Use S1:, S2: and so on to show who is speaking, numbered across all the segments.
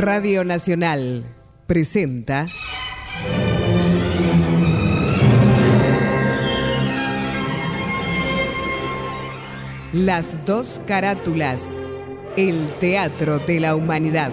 S1: Radio Nacional presenta Las dos carátulas, el Teatro de la Humanidad.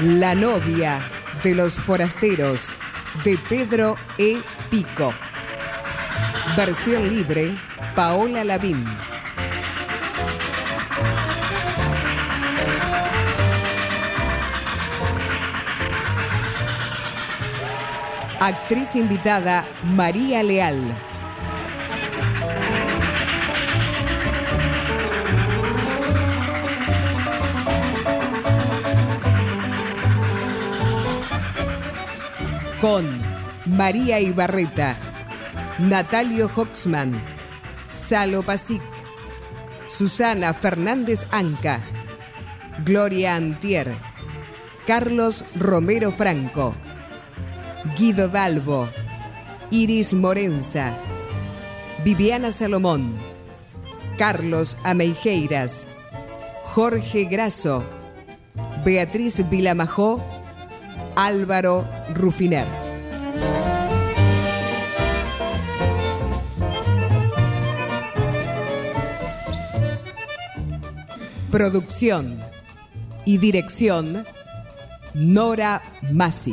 S1: La novia de los forasteros de Pedro E. Pico. Versión libre, Paola Lavín. Actriz invitada, María Leal. Con María Ibarreta, Natalio Hoxman, Salo Pasic, Susana Fernández Anca, Gloria Antier, Carlos Romero Franco, Guido Dalbo, Iris Morenza, Viviana Salomón, Carlos Ameijeiras, Jorge Grasso, Beatriz Vilamajó, Álvaro Rufiner. Producción y dirección Nora Massi.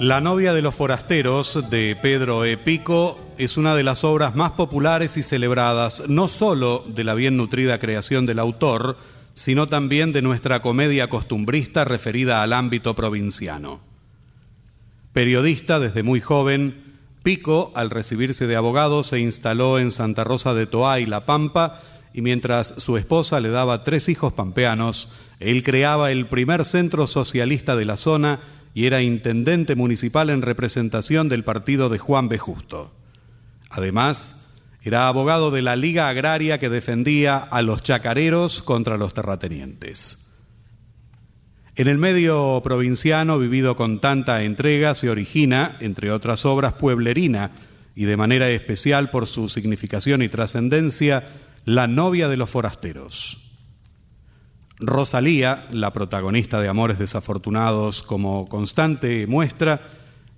S2: La novia de los forasteros de Pedro E. Pico es una de las obras más populares y celebradas, no solo de la bien nutrida creación del autor, sino también de nuestra comedia costumbrista referida al ámbito provinciano. Periodista desde muy joven, Pico, al recibirse de abogado, se instaló en Santa Rosa de Toá y La Pampa, y mientras su esposa le daba tres hijos pampeanos, él creaba el primer centro socialista de la zona y era intendente municipal en representación del partido de Juan B. Justo. Además, era abogado de la Liga Agraria que defendía a los chacareros contra los terratenientes. En el medio provinciano, vivido con tanta entrega, se origina, entre otras obras, Pueblerina, y de manera especial por su significación y trascendencia, La novia de los forasteros. Rosalía, la protagonista de Amores Desafortunados como constante muestra,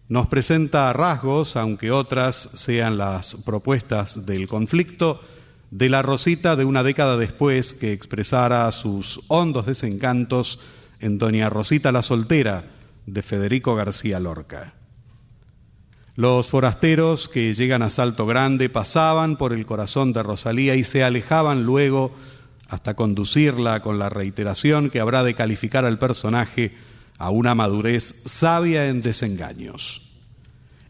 S2: nos presenta rasgos, aunque otras sean las propuestas del conflicto, de la Rosita de una década después que expresara sus hondos desencantos en Doña Rosita la Soltera de Federico García Lorca. Los forasteros que llegan a Salto Grande pasaban por el corazón de Rosalía y se alejaban luego hasta conducirla con la reiteración que habrá de calificar al personaje a una madurez sabia en desengaños.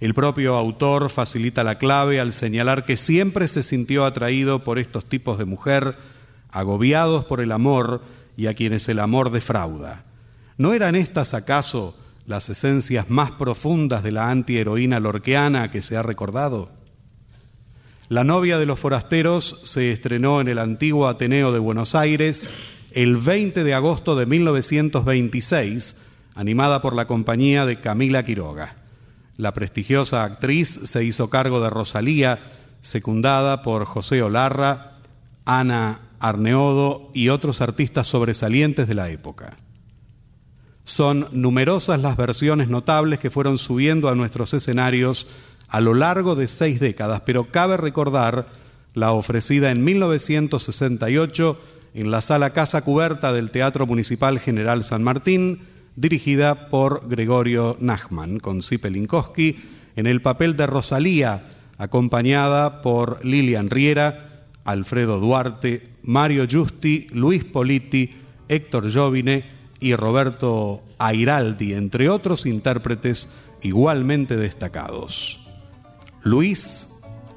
S2: El propio autor facilita la clave al señalar que siempre se sintió atraído por estos tipos de mujer, agobiados por el amor y a quienes el amor defrauda. ¿No eran estas acaso las esencias más profundas de la antiheroína lorqueana que se ha recordado? La novia de los forasteros se estrenó en el antiguo Ateneo de Buenos Aires el 20 de agosto de 1926, animada por la compañía de Camila Quiroga. La prestigiosa actriz se hizo cargo de Rosalía, secundada por José Olarra, Ana Arneodo y otros artistas sobresalientes de la época. Son numerosas las versiones notables que fueron subiendo a nuestros escenarios a lo largo de seis décadas, pero cabe recordar la ofrecida en 1968 en la sala Casa Cubierta del Teatro Municipal General San Martín, dirigida por Gregorio Nachman, con Zipe Linkowski, en el papel de Rosalía, acompañada por Lilian Riera, Alfredo Duarte, Mario Giusti, Luis Politi, Héctor Jovine y Roberto Airaldi, entre otros intérpretes igualmente destacados. Luis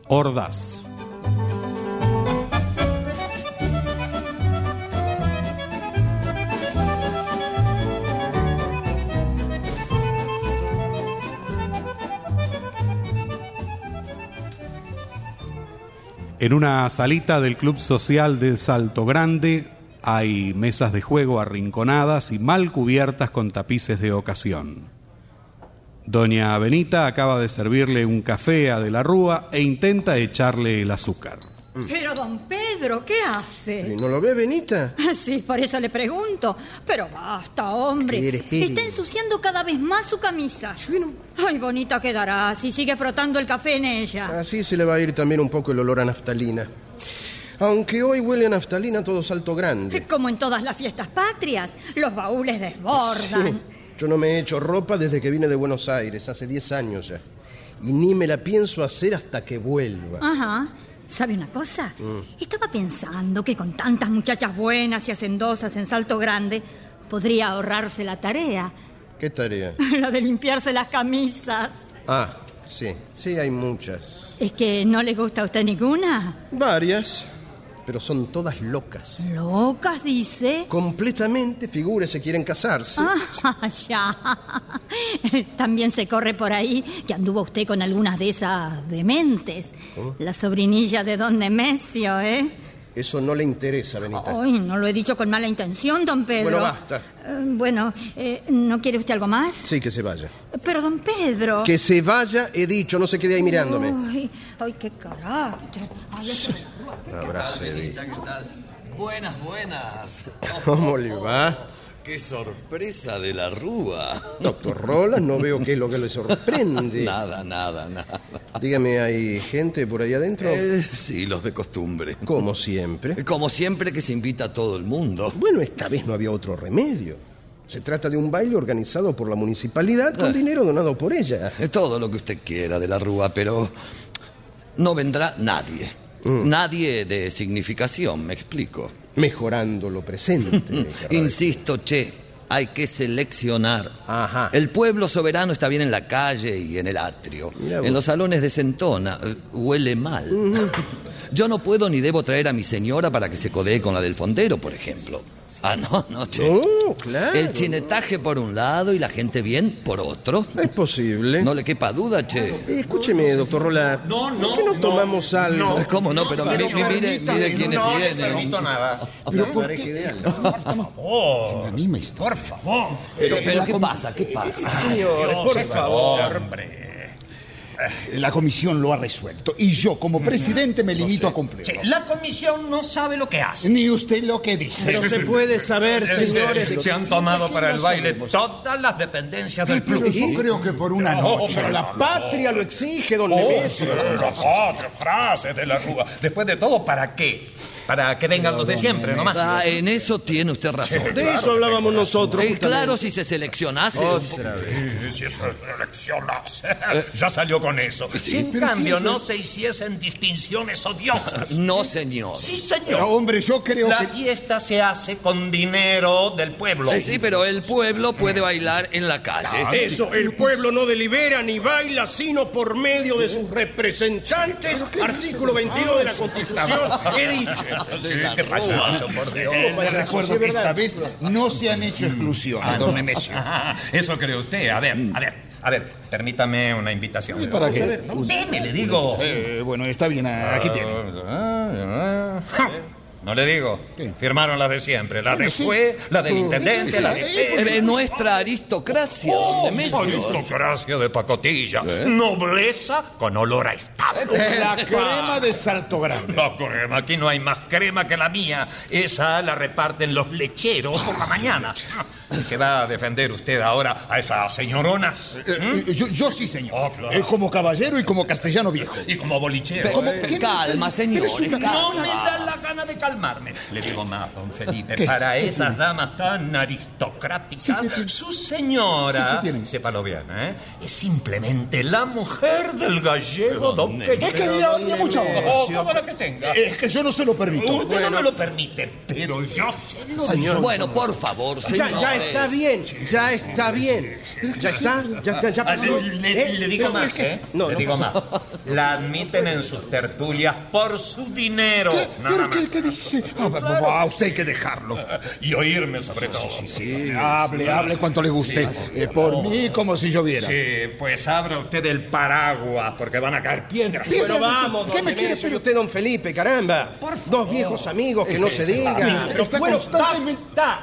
S2: Ordaz. En una salita del Club Social de Salto Grande hay mesas de juego arrinconadas y mal cubiertas con tapices de ocasión. Doña Benita acaba de servirle un café a De la Rúa e intenta echarle el azúcar.
S3: Pero, don Pedro, ¿qué hace?
S4: ¿No lo ve, Benita?
S3: Sí, por eso le pregunto. Pero basta, hombre.
S4: Espere, espere.
S3: Está ensuciando cada vez más su camisa. Ay, bonita quedará si sigue frotando el café en ella.
S4: Así se le va a ir también un poco el olor a naftalina. Aunque hoy huele a naftalina todo salto grande.
S3: Como en todas las fiestas patrias, los baúles desbordan.
S4: Sí. Yo no me he hecho ropa desde que vine de Buenos Aires, hace 10 años ya. Y ni me la pienso hacer hasta que vuelva.
S3: Ajá. ¿Sabe una cosa? Estaba pensando que con tantas muchachas buenas y hacendosas en Salto Grande podría ahorrarse la tarea.
S4: ¿Qué tarea?
S3: La de limpiarse las camisas.
S4: Ah, sí, sí, hay muchas.
S3: ¿Es que no le gusta a usted ninguna?
S4: Varias, pero son todas locas.
S3: ¿Locas, dice?
S4: Completamente, figúrese, quieren casarse.
S3: Ah, ya. También se corre por ahí que anduvo usted con algunas de esas dementes. La sobrinilla de don Nemesio, ¿eh?
S4: Eso no le interesa, Benita.
S3: Ay, no lo he dicho con mala intención, don Pedro.
S4: Bueno, basta.
S3: Eh, bueno, eh, ¿no quiere usted algo más?
S4: Sí, que se vaya.
S3: Pero, don Pedro...
S4: Que se vaya, he dicho, no se quede ahí mirándome.
S3: Ay, ay, qué carácter. Ay,
S5: Benita, ¿qué tal? Buenas, buenas.
S4: ¿Cómo le va?
S5: ¡Qué sorpresa de la rúa!
S4: Doctor Rolas, no veo qué es lo que le sorprende.
S5: Nada, nada, nada.
S4: Dígame, ¿hay gente por ahí adentro?
S5: Eh, sí, los de costumbre.
S4: Como siempre.
S5: Como siempre que se invita a todo el mundo.
S4: Bueno, esta vez no había otro remedio. Se trata de un baile organizado por la municipalidad con dinero donado por ella.
S5: Es todo lo que usted quiera de la rúa, pero no vendrá nadie. Nadie de significación, me explico.
S4: Mejorando lo presente.
S5: Insisto, che, hay que seleccionar.
S4: Ajá.
S5: El pueblo soberano está bien en la calle y en el atrio. En los salones de Centona eh, huele mal. Yo no puedo ni debo traer a mi señora para que se codee con la del fondero, por ejemplo. Ah, no, no, che.
S4: No, claro.
S5: El chinetaje por un lado y la gente bien por otro.
S4: Es posible.
S5: No le quepa duda, che.
S4: Eh, escúcheme, doctor Rola.
S6: No, no,
S4: ¿Por qué no,
S6: no,
S4: tomamos algo?
S5: ¿Cómo no? Pero mi- mi- mire, mire quiénes
S6: no
S5: vienen.
S6: necesito nada.
S4: Pero me parece ideal.
S6: Oh, por favor.
S5: Pero, pero ¿qué pasa? ¿Qué pasa?
S6: Señores, por favor, hombre. La comisión lo ha resuelto y yo, como presidente, me limito a cumplirlo.
S7: Sí, la comisión no sabe lo que hace.
S6: Ni usted lo que dice.
S4: Pero se puede saber, señores,
S7: Se han tomado
S4: ¿de qué
S7: para el baile
S4: sabemos?
S7: todas las dependencias del club.
S6: yo creo que por una noche.
S4: Pero la patria lo exige, don
S7: Oh,
S4: Nemesio.
S7: la otra frase de la Rúa. Después de todo, ¿para qué? Para que vengan los de siempre, nomás.
S5: Ah, en eso tiene usted razón.
S4: De eso hablábamos nosotros.
S5: Eh, claro, si se seleccionase.
S7: Sí, si eso eleccionas. Ya salió con eso. Si en cambio no se hiciesen distinciones odiosas.
S5: No, señor.
S7: Sí,
S6: Pero,
S7: señor.
S6: hombre, yo creo
S7: La
S6: que.
S7: fiesta se hace con dinero del pueblo.
S5: Eh, sí, pero el pueblo puede bailar en la calle.
S4: Eso, el pueblo no delibera ni baila, sino por medio de sus representantes. Artículo 22 de la Constitución. He dicho.
S7: Sí, qué payaso, por Dios.
S6: Eh, le recuerdo que esta vez no se han hecho exclusiones, don Nemesio.
S7: Ah, Eso cree usted. A ver, a ver, a ver, permítame una invitación.
S6: ¿Y para qué?
S7: Deme, le digo.
S6: Eh, bueno, está bien, aquí tiene.
S7: No le digo.
S6: ¿Qué?
S7: Firmaron las de siempre. La de juez, la del intendente, la de...
S5: Eh, nuestra aristocracia, Nemesio.
S7: Aristocracia de pacotilla. Nobleza con olor a establo.
S6: La crema de Salto Grande.
S7: La crema, aquí no hay más crema que la mía. Esa la reparten los lecheros por la mañana. ¿Qué va a defender usted ahora a esas señoronas?
S6: Eh, eh, yo, yo sí, señor.
S7: Oh, claro.
S6: Eh, como caballero y como castellano viejo.
S7: Y como bolichero.
S6: Como-
S7: ¿eh?
S6: ¿qué-
S5: Calma,
S6: una-
S7: No me da la gana de calmarme. Le digo más, don Felipe.
S6: ¿Qué?
S7: Para
S6: ¿Qué
S7: esas
S6: tiene?
S7: damas tan aristocráticas, su señora,
S6: Sí,
S7: bien, ¿eh? es simplemente la mujer del gallego don Felipe.
S6: Es que ya, ya mucha.
S7: Oh, que tenga.
S6: Es que yo no se lo permito.
S7: Usted no me lo permite, pero yo sí.
S4: Señor.
S5: Bueno, por favor,
S4: Ya,
S5: señores.
S4: ya está bien, ya está bien. ¿Ya está? ¿Ya, ya, ya
S7: Ah,
S4: pasó?
S7: Le, le-
S4: ¿Eh?
S7: le digo
S4: Pero
S7: más,
S4: es que-
S7: ¿eh?
S4: No,
S7: le
S4: no
S7: digo más. La admiten en sus tertulias por su dinero,
S6: ¿Qué?
S7: nada
S6: ¿Pero
S7: más.
S6: qué, qué dice? Ah, va- va, a usted hay que dejarlo.
S7: Y oírme sobre todo.
S6: Hable, hable cuanto le guste. Eh, por mí, como si lloviera.
S7: Sí, pues abra usted el paraguas porque van a caer piedras.
S6: Bien.
S4: Bueno, vamos,
S6: ¿Qué
S4: don
S6: me quiere,
S4: Nemesio, y
S6: pero-
S4: usted, don Felipe, caramba. Dos viejos amigos que no se digan.
S6: Pero está
S4: bueno,
S6: constantemente-
S4: basta,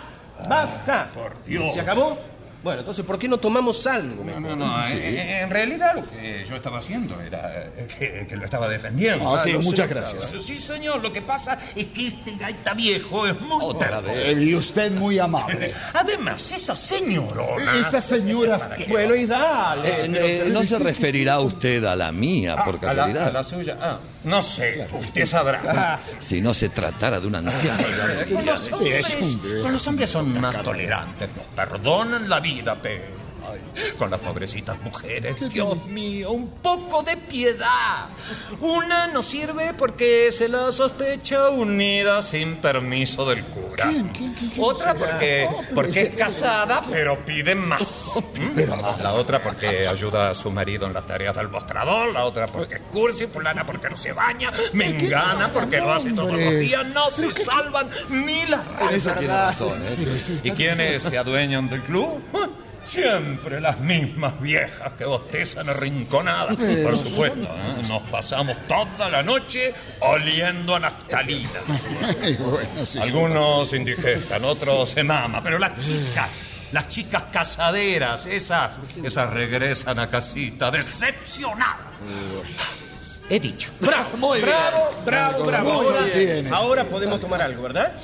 S4: basta.
S7: Por Dios.
S4: ¿Se acabó? Bueno, entonces, ¿por qué no tomamos algo? mejor?
S7: No, no, eh, en realidad lo que yo estaba haciendo era eh, que, que lo estaba defendiendo.
S6: Ah, sí,
S4: no se
S6: muchas gracias.
S7: Sí, señor, lo que pasa es que este gaita viejo es muy...
S5: Otra vez.
S6: Eh, Y usted muy amable.
S7: Además, esa señorona...
S6: Esas señoras que...
S4: Bueno, y dale.
S5: Eh, eh, no se referirá usted a la mía, por
S7: Ah, a, la, a
S5: casualidad.
S7: la suya. Ah, no sé, usted sabrá.
S5: Si no se tratara de un anciano.
S7: Con los hombres, con los hombres son más tolerantes, nos perdonan la vida, pero ay, con las pobrecitas mujeres, Dios mío, un poco de piedad. Una no sirve porque se la sospecha unida sin permiso del cura. Otra porque, porque es casada, pero pide más. ¿Mm? La otra porque ayuda a su marido en las tareas del mostrador, la otra porque es cursi, fulana porque no se baña, mengana porque lo hace todos los días, no se salvan ni las
S5: Eso tiene razón, ¿eh?
S7: ¿Y quiénes se adueñan del club? Siempre las mismas viejas que bostezan arrinconadas. Por supuesto, ¿eh? nos pasamos toda la noche oliendo a naftalina.
S6: Bueno, sí.
S7: Algunos indigestan, otros se mama, pero las chicas, las chicas casaderas, esas, esas regresan a casita decepcionadas. He dicho.
S4: Bravo,
S5: Muy bien.
S4: bravo, bravo, bravo.
S6: Muy
S4: Ahora,
S6: bien.
S4: ahora podemos tomar algo, ¿verdad?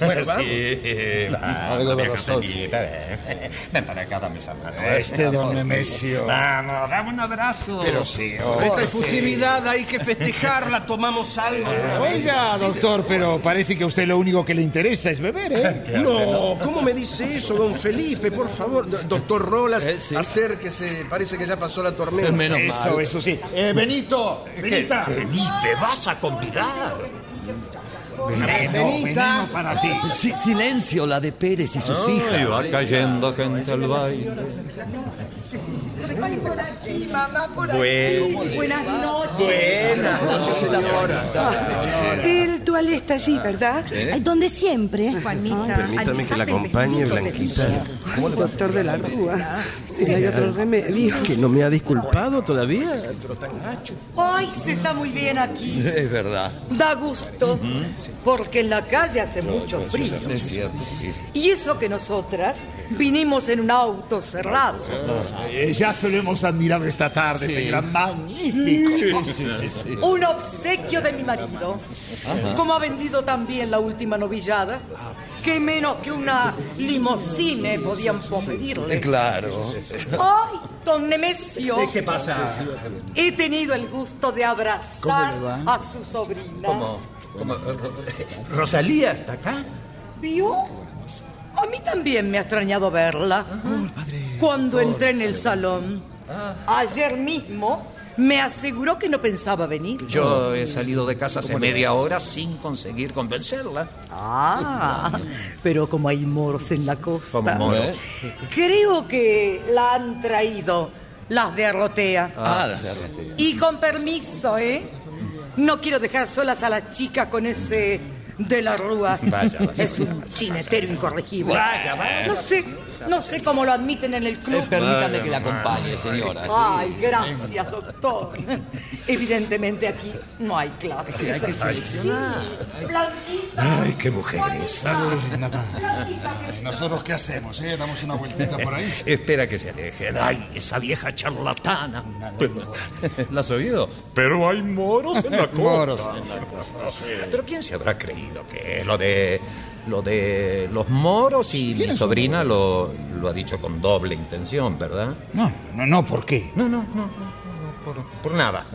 S4: Bueno, vamos.
S7: Sí, va,
S6: Algo de.
S7: Felita, ven. Para acá, dame esa mano.
S6: Este don Nemesio.
S7: Vamos, dame un abrazo.
S6: Pero sí, oh,
S4: Esta
S6: sí.
S4: efusividad hay que festejarla, tomamos algo.
S6: Oiga, doctor, pero parece que a usted lo único que le interesa es beber, ¿eh?
S4: No, ¿cómo me dice eso, don Felipe? Por favor, Do- doctor Rolas,
S5: Eh, sí.
S4: acérquese, parece que ya pasó la tormenta.
S5: Menos
S6: Eso,
S5: mal.
S6: eso sí. Eh, Benito,
S7: ¿Qué?
S6: Benita.
S7: Felipe, vas a convidar.
S6: Veneno,
S4: Benita.
S6: veneno para ti.
S5: Si- silencio, la de Pérez y sus hijas.
S7: va cayendo gente al baile.
S8: Por aquí, mamá, por
S7: Bueno.
S8: aquí. Buenas noches.
S7: Buenas.
S8: El toalé está allí, ¿verdad?
S3: Ay, donde siempre.
S8: Juanita.
S4: Permítame que la acompañe, Blanquita.
S8: Doctor de la Rúa. Si no hay otro remedio.
S4: ¿Que no me ha disculpado todavía?
S9: Ay, se está muy bien aquí.
S5: Es verdad.
S9: Da gusto. Porque en la calle hace mucho frío.
S5: Es cierto, sí.
S9: Y eso que nosotras vinimos en un auto cerrado.
S6: Eh, ya Ya se esta tarde, señora. Magnífico.
S9: Un obsequio de mi marido. Como ha vendido también la última novillada, que menos que una limosine podíamos pedirle.
S5: Claro.
S9: ¡Ay, don Nemesio!
S7: ¿Qué pasa?
S9: He tenido el gusto de abrazar a su sobrina.
S7: ¿Cómo? ¿Cómo? Ro- ¿Rosalía está acá?
S9: ¿Vio? A mí también me ha extrañado verla. Cuando entré en el salón, ayer mismo, me aseguró que no pensaba venir.
S7: Yo he salido de casa hace media hora sin conseguir convencerla.
S9: Ah, pero como hay moros en la costa.
S7: Como moro.
S9: Creo que la han traído las de Arrotea.
S5: Ah, las de Arratea.
S9: Y con permiso, ¿eh? No quiero dejar solas a las chicas con ese de la Rúa.
S7: Vaya, vaya,
S9: es un chinetero incorregible.
S7: Vaya, vaya.
S9: No sé, no sé cómo lo admiten en el
S5: Eh,
S9: club.
S5: permítame que la acompañe, señora. sí.
S9: Ay, gracias, doctor. Evidentemente aquí no hay clase. hay que seleccionar. Blanquita.
S7: Ay, qué mujer esa.
S6: ¿Nosotros qué hacemos, eh? Damos una vueltita por ahí.
S7: Espera que se alejen. Ay, esa vieja charlatana. ¿La has oído? Pero hay moros en la costa.
S6: Moros.
S7: Pero ¿quién se habrá creído que lo de lo de los moros y mi sobrina lo, lo ha dicho con doble intención, ¿verdad?
S6: No, no, no, ¿por qué?
S7: No, no, no, no, no, por, por nada.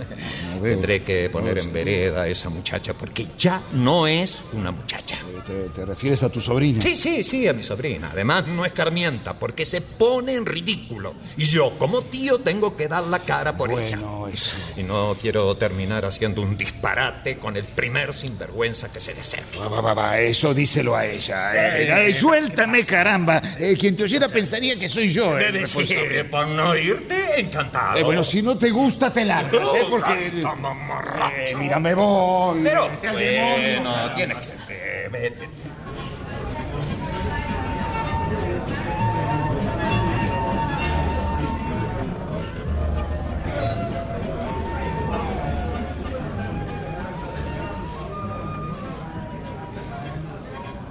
S7: Tendré que poner en vereda a esa muchacha porque ya no es una muchacha.
S6: ¿Te, te refieres a tu sobrina?
S7: Sí, sí, sí, a mi sobrina. Además, no escarmienta porque se pone en ridículo. Y yo, como tío, tengo que dar la cara por ella.
S6: Bueno, eso.
S7: Y no quiero terminar haciendo un disparate con el primer sinvergüenza que se le acerque.
S6: Va, va, va, va, eso díselo a ella. Eh, eh, suéltame, caramba. Eh, quien te oyera pensaría que soy yo
S7: por no irte, encantado.
S6: Eh, bueno, si no te gusta, te largas, ¿eh? Porque...
S7: Mamarracho.
S6: Eh, mira, me voy.
S7: Pero, bueno, tienes que... vete.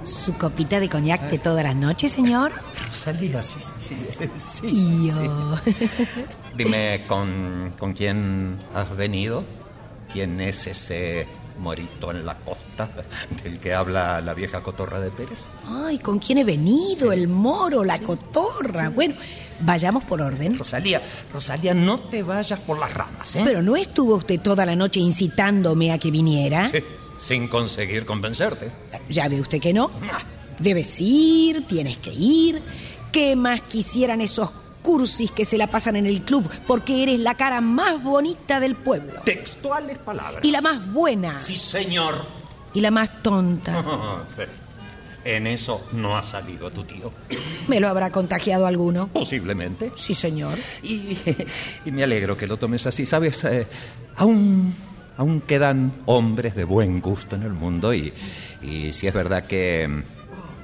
S10: ¿Su copita de coñac de todas las noches, señor?
S7: Rosalía, sí, sí, sí.
S10: Yo.
S7: Dime, ¿con, ¿con quién has venido? ¿Quién es ese morito en la costa del que habla la vieja cotorra de Pérez?
S10: Ay, ¿con quién he venido? El moro, la cotorra. Bueno, vayamos por orden.
S7: Rosalía, Rosalía, no te vayas por las ramas, ¿eh?
S10: Pero no estuvo usted toda la noche incitándome a que viniera.
S7: Sí, sin conseguir convencerte.
S10: Ya ve usted que no. Debes ir, tienes que ir. ¿Qué más quisieran esos cursis que se la pasan en el club? Porque eres la cara más bonita del pueblo.
S7: Textuales palabras.
S10: Y la más buena.
S7: Sí, señor.
S10: Y la más tonta.
S7: En eso no ha salido tu tío.
S10: ¿Me lo habrá contagiado alguno?
S7: Posiblemente.
S10: Sí, señor.
S7: Y, y me alegro que lo tomes así, ¿sabes? Eh, aún, aún quedan hombres de buen gusto en el mundo y, y si es verdad que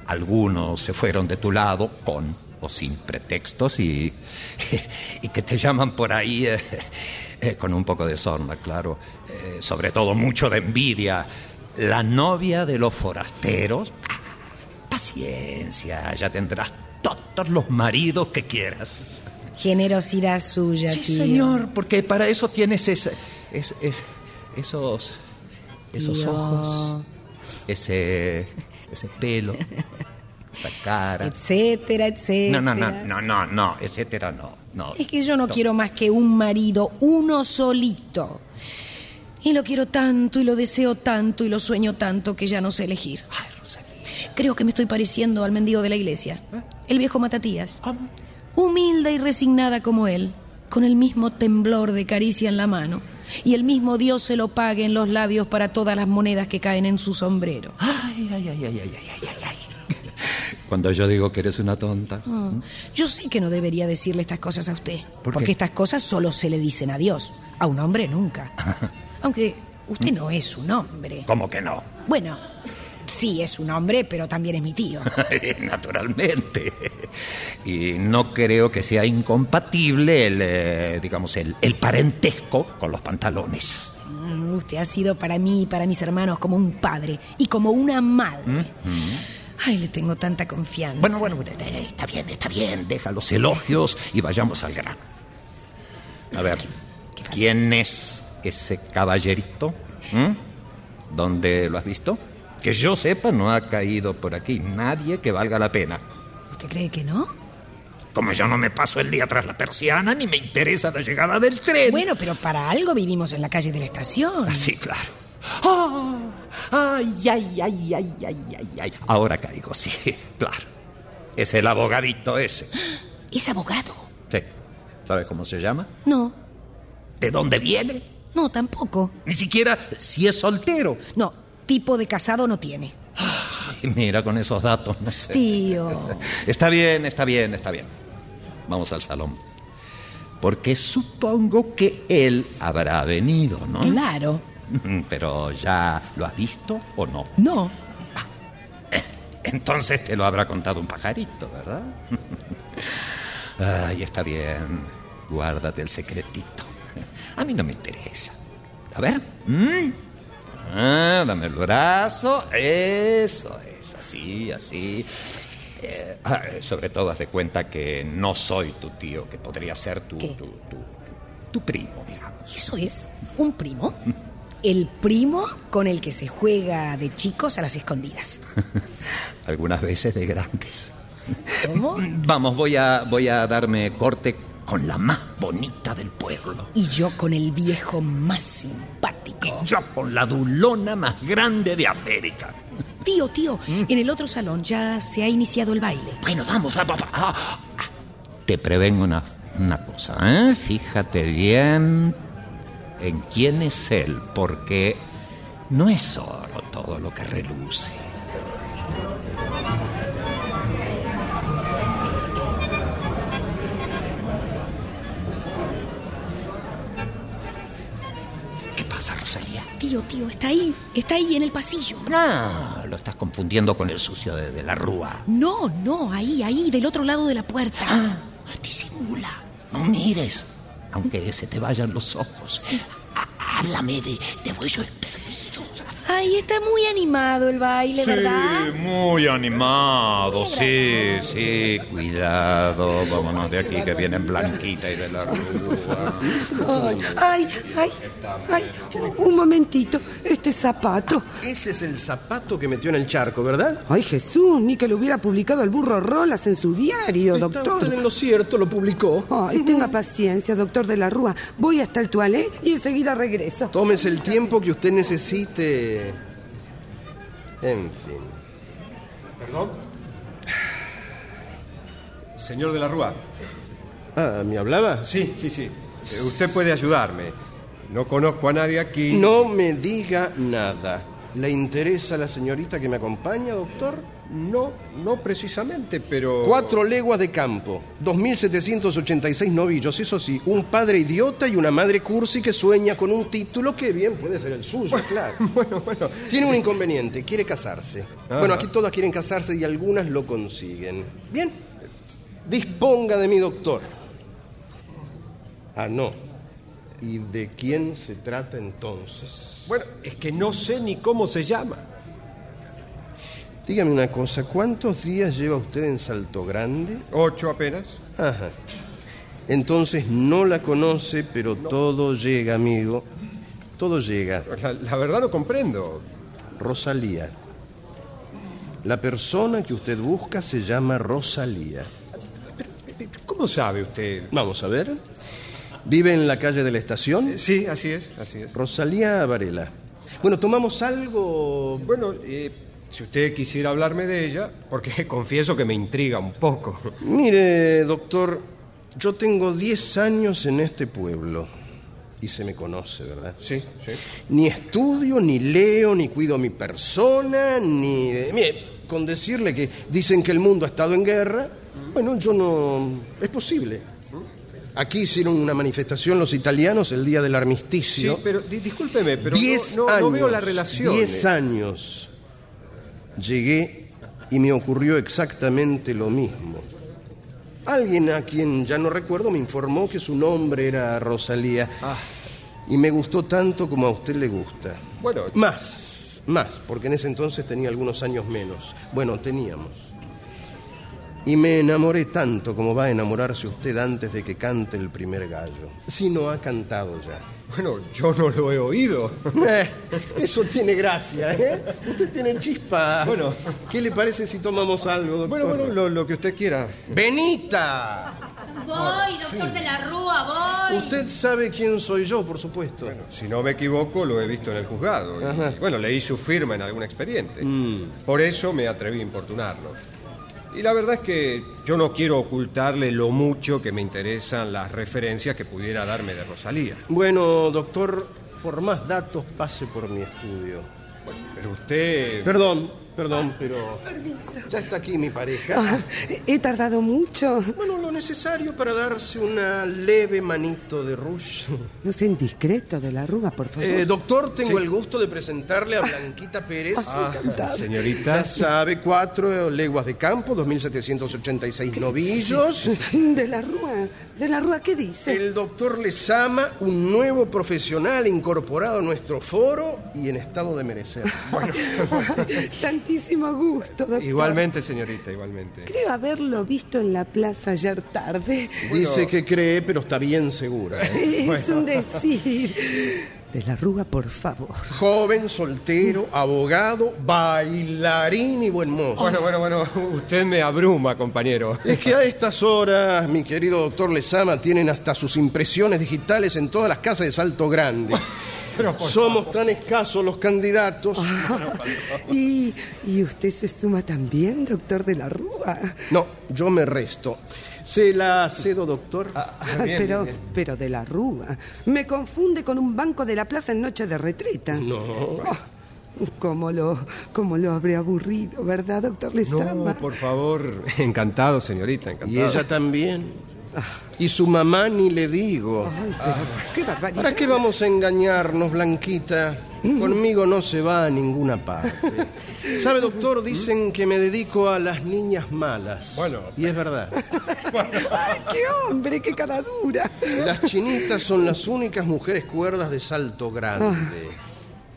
S7: algunos se fueron de tu lado con o sin pretextos y, y que te llaman por ahí eh, eh, con un poco de sorna, claro, eh, sobre todo mucho de envidia. La novia de los forasteros. Ah, Paciencia, ya tendrás todos los maridos que quieras.
S10: Generosidad suya,
S7: Sí,
S10: tío.
S7: señor, porque para eso tienes ese, es- es- esos, esos
S10: Tío.
S7: ojos, ese, ese pelo, esa cara.
S10: Etcétera, etcétera.
S7: No, no, no, no, no, no, etcétera, no, no.
S10: Es que yo no quiero más que un marido, uno solito. Y lo quiero tanto y lo deseo tanto y lo sueño tanto que ya no sé elegir.
S7: Ay, Rosalía.
S10: Creo que me estoy pareciendo al mendigo de la iglesia, el viejo Matatías. Humilde y resignada como él, con el mismo temblor de caricia en la mano y el mismo Dios se lo pague en los labios para todas las monedas que caen en su sombrero.
S7: Ay, ay, ay, ay, ay, ay, ay, ay. Cuando yo digo que eres una tonta.
S10: Mm. Yo sé que no debería decirle estas cosas a usted. Porque estas cosas solo se le dicen a Dios. A un hombre nunca. Aunque usted no es un hombre.
S7: ¿Cómo que no?
S10: Bueno, sí es un hombre, pero también es mi tío.
S7: Naturalmente. Y no creo que sea incompatible el, eh, digamos, el, el parentesco con los pantalones.
S10: Mm, Usted ha sido para mí y para mis hermanos como un padre y como una madre. Ay, le tengo tanta confianza.
S7: Bueno, bueno, bueno, eh, está bien, está bien. Deja los elogios y vayamos al grano. A ver, ¿quién es ese caballerito? ¿Mm? ¿Dónde lo has visto? Que yo sepa, no ha caído por aquí nadie que valga la pena.
S10: ¿Usted cree que no?
S7: Como yo no me paso el día tras la persiana, ni me interesa la llegada del tren.
S10: Bueno, pero para algo vivimos en la calle de la estación.
S7: Ah, sí, claro. Ah, ay, ay, ay, ay, ay, ay, ay. Ahora caigo, sí, claro. Es el abogadito ese.
S10: ¿Es abogado?
S7: Sí. ¿Sabes cómo se llama?
S10: No,
S7: ¿De dónde viene?
S10: no, tampoco.
S7: Ni siquiera si es soltero.
S10: No, tipo de casado no tiene.
S7: Ay, mira, con esos datos, no sé.
S10: Tío.
S7: Está bien, está bien, está bien. Vamos al salón. Porque supongo que él habrá venido, ¿no?
S10: Claro.
S7: Pero ya lo has visto o no?
S10: No.
S7: Entonces te lo habrá contado un pajarito, ¿verdad? Ay, está bien. Guárdate el secretito. A mí no me interesa. A ver. ¿Mm? Ah, dame el brazo. Eso es, así, así. Eh, ah, sobre todo, haz de cuenta que no soy tu tío, que podría ser tu,
S10: ¿Qué?
S7: tu, tu, tu primo, digamos.
S10: ¿Eso es un primo? El primo con el que se juega de chicos a las escondidas.
S7: Algunas veces de grandes.
S10: ¿Cómo?
S7: Vamos, voy a, voy a darme corte con la más bonita del pueblo.
S10: Y yo con el viejo más simpático.
S7: Yo con la dulona más grande de América.
S10: Tío, tío, en el otro salón ya se ha iniciado el baile.
S7: Bueno, vamos, vamos. Ah, ah. Te prevengo una, una cosa, ¿eh? Fíjate bien en quién es él, porque no es oro todo lo que reluce.
S10: Tío, tío, está ahí, está ahí en el pasillo.
S7: Ah, lo estás confundiendo con el sucio de, de la rúa.
S10: No, no, ahí, ahí, del otro lado de la puerta.
S7: Ah, disimula. No mires, aunque se te vayan los ojos. Há- Háblame de, de bueyos perdidos.
S10: Ay, está muy animado el baile, ¿verdad?
S7: muy animado, sí, sí. Cuidado, vámonos de aquí que vienen Blanquita y de la rúa.
S8: Ay, ay, ay, un momentito, este zapato.
S4: Ese es el zapato que metió en el charco, ¿verdad?
S8: Ay, Jesús, ni que lo hubiera publicado el burro Rolas en su diario,
S4: Está
S8: doctor.
S4: usted en lo cierto, lo publicó.
S8: Ay, tenga paciencia, doctor de la Rúa. Voy hasta el toalé y enseguida regreso.
S4: Tómese el tiempo que usted necesite. En fin.
S11: ¿Perdón? Señor de la Rúa.
S4: Ah, ¿me hablaba?
S11: Sí, sí, sí. Eh, Usted puede ayudarme. No conozco a nadie aquí.
S4: No me diga nada. ¿Le interesa la señorita que me acompaña, doctor?
S11: No, no precisamente, pero...
S4: Cuatro leguas de campo, 2.786 novillos, eso sí, un padre idiota y una madre cursi que sueña con un título que bien puede ser el suyo, claro.
S11: Bueno, bueno.
S4: Tiene un inconveniente, quiere casarse.
S11: Ah.
S4: Bueno, aquí todas quieren casarse y algunas lo consiguen. Bien, disponga de mi doctor. Ah, no. ¿Y de quién se trata entonces?
S11: Bueno, es que no sé ni cómo se llama.
S4: Dígame una cosa, ¿cuántos días lleva usted en Salto Grande?
S11: Ocho apenas.
S4: Ajá. Entonces no la conoce, pero todo llega, amigo. Todo llega.
S11: La, la verdad no comprendo.
S4: Rosalía. La persona que usted busca se llama Rosalía.
S11: ¿Cómo sabe usted?
S4: Vamos a ver. ¿Vive en la calle de la estación?
S11: Sí, así es, así es.
S4: Rosalía Varela. Bueno, tomamos algo.
S11: Bueno, eh, si usted quisiera hablarme de ella, porque confieso que me intriga un poco.
S4: Mire, doctor, yo tengo 10 años en este pueblo. Y se me conoce, ¿verdad?
S11: Sí, sí.
S4: Ni estudio, ni leo, ni cuido mi persona, ni... Mire, con decirle que dicen que el mundo ha estado en guerra, bueno, yo no... Es posible. Aquí hicieron una manifestación los italianos el día del
S11: Sí,
S4: armisticio.
S11: pero di- discúlpeme, pero no-
S4: Diez
S11: no, no
S4: años.
S11: veo la relación.
S4: Diez años. Llegué y me ocurrió exactamente lo mismo. Alguien a quien ya no recuerdo me informó que su nombre era Rosalía.
S11: Ah.
S4: Y me gustó tanto como a usted le gusta.
S11: Bueno,
S4: Más, más, porque en ese entonces tenía algunos años menos. Bueno, teníamos. Y me enamoré tanto como va a enamorarse usted antes de que cante el primer gallo. Si no ha cantado ya.
S11: Bueno, yo no lo he oído.
S4: Eh, eso tiene gracia, ¿eh? Usted tiene chispa.
S11: Bueno.
S4: ¿Qué le parece si tomamos algo, doctor?
S11: Bueno, bueno, lo, lo que usted quiera.
S4: ¡Benita!
S3: Voy, doctor de la Rúa, voy.
S4: Usted sabe quién soy yo, por supuesto.
S11: Si no me equivoco, lo he visto en el juzgado. Y,
S4: Ajá.
S11: bueno, leí su firma en algún expediente.
S4: Mm.
S11: Por eso me atreví a importunarlo. Y la verdad es que yo no quiero ocultarle lo mucho que me interesan las referencias que pudiera darme de Rosalía.
S4: Bueno, doctor, por más datos pase por mi estudio.
S11: Pero usted...
S4: Perdón, perdón, pero ya está aquí mi pareja.
S8: Ah, he tardado mucho.
S4: Bueno, lo necesario para darse una leve manito de rouge.
S8: No sea indiscreto de la arruga, por favor.
S4: Eh, doctor, tengo el gusto de presentarle a Blanquita Pérez.
S11: Ah,
S4: Ya
S11: señorita.
S4: sabe, cuatro leguas de campo, 2.786 novillos.
S8: De la rúa, de la rúa, ¿qué dice?
S4: El doctor Lezama, un nuevo profesional incorporado a nuestro foro y en estado de merecer.
S8: Tantísimo gusto, doctor.
S11: Igualmente, señorita, igualmente.
S8: Creo haberlo visto en la plaza ayer tarde.
S4: Dice que cree, pero está bien segura. ¿eh?
S8: Es un decir. De la arruga, por favor.
S4: Joven, soltero, abogado, bailarín y buen mozo.
S11: Bueno, bueno, bueno, usted me abruma, compañero.
S4: Es que a estas horas, mi querido doctor Lezama, tienen hasta sus impresiones digitales en todas las casas de Salto Grande. Somos tan escasos los candidatos.
S8: Y, y usted se suma también, doctor de la Rúa.
S4: No, yo me resto. ¿Se la cedo, doctor?
S8: pero, pero de la Rúa. Me confunde con un banco de la plaza en noche de retreta.
S4: No.
S8: Oh, ¿Cómo lo, cómo lo habré aburrido, verdad, doctor Lezama?
S11: No, por favor. Encantado, señorita,
S4: Y
S11: encantado.
S4: ella también. Y su mamá ni le digo.
S8: Ay, pero qué barbaridad.
S4: ¿Para qué vamos a engañarnos, Blanquita? Conmigo no se va a ninguna parte. ¿Sabe, doctor? Dicen que me dedico a las niñas malas.
S11: Bueno.
S4: Y es verdad.
S8: Ay, qué hombre, qué cara dura.
S4: Las chinitas son las únicas mujeres cuerdas de salto grande.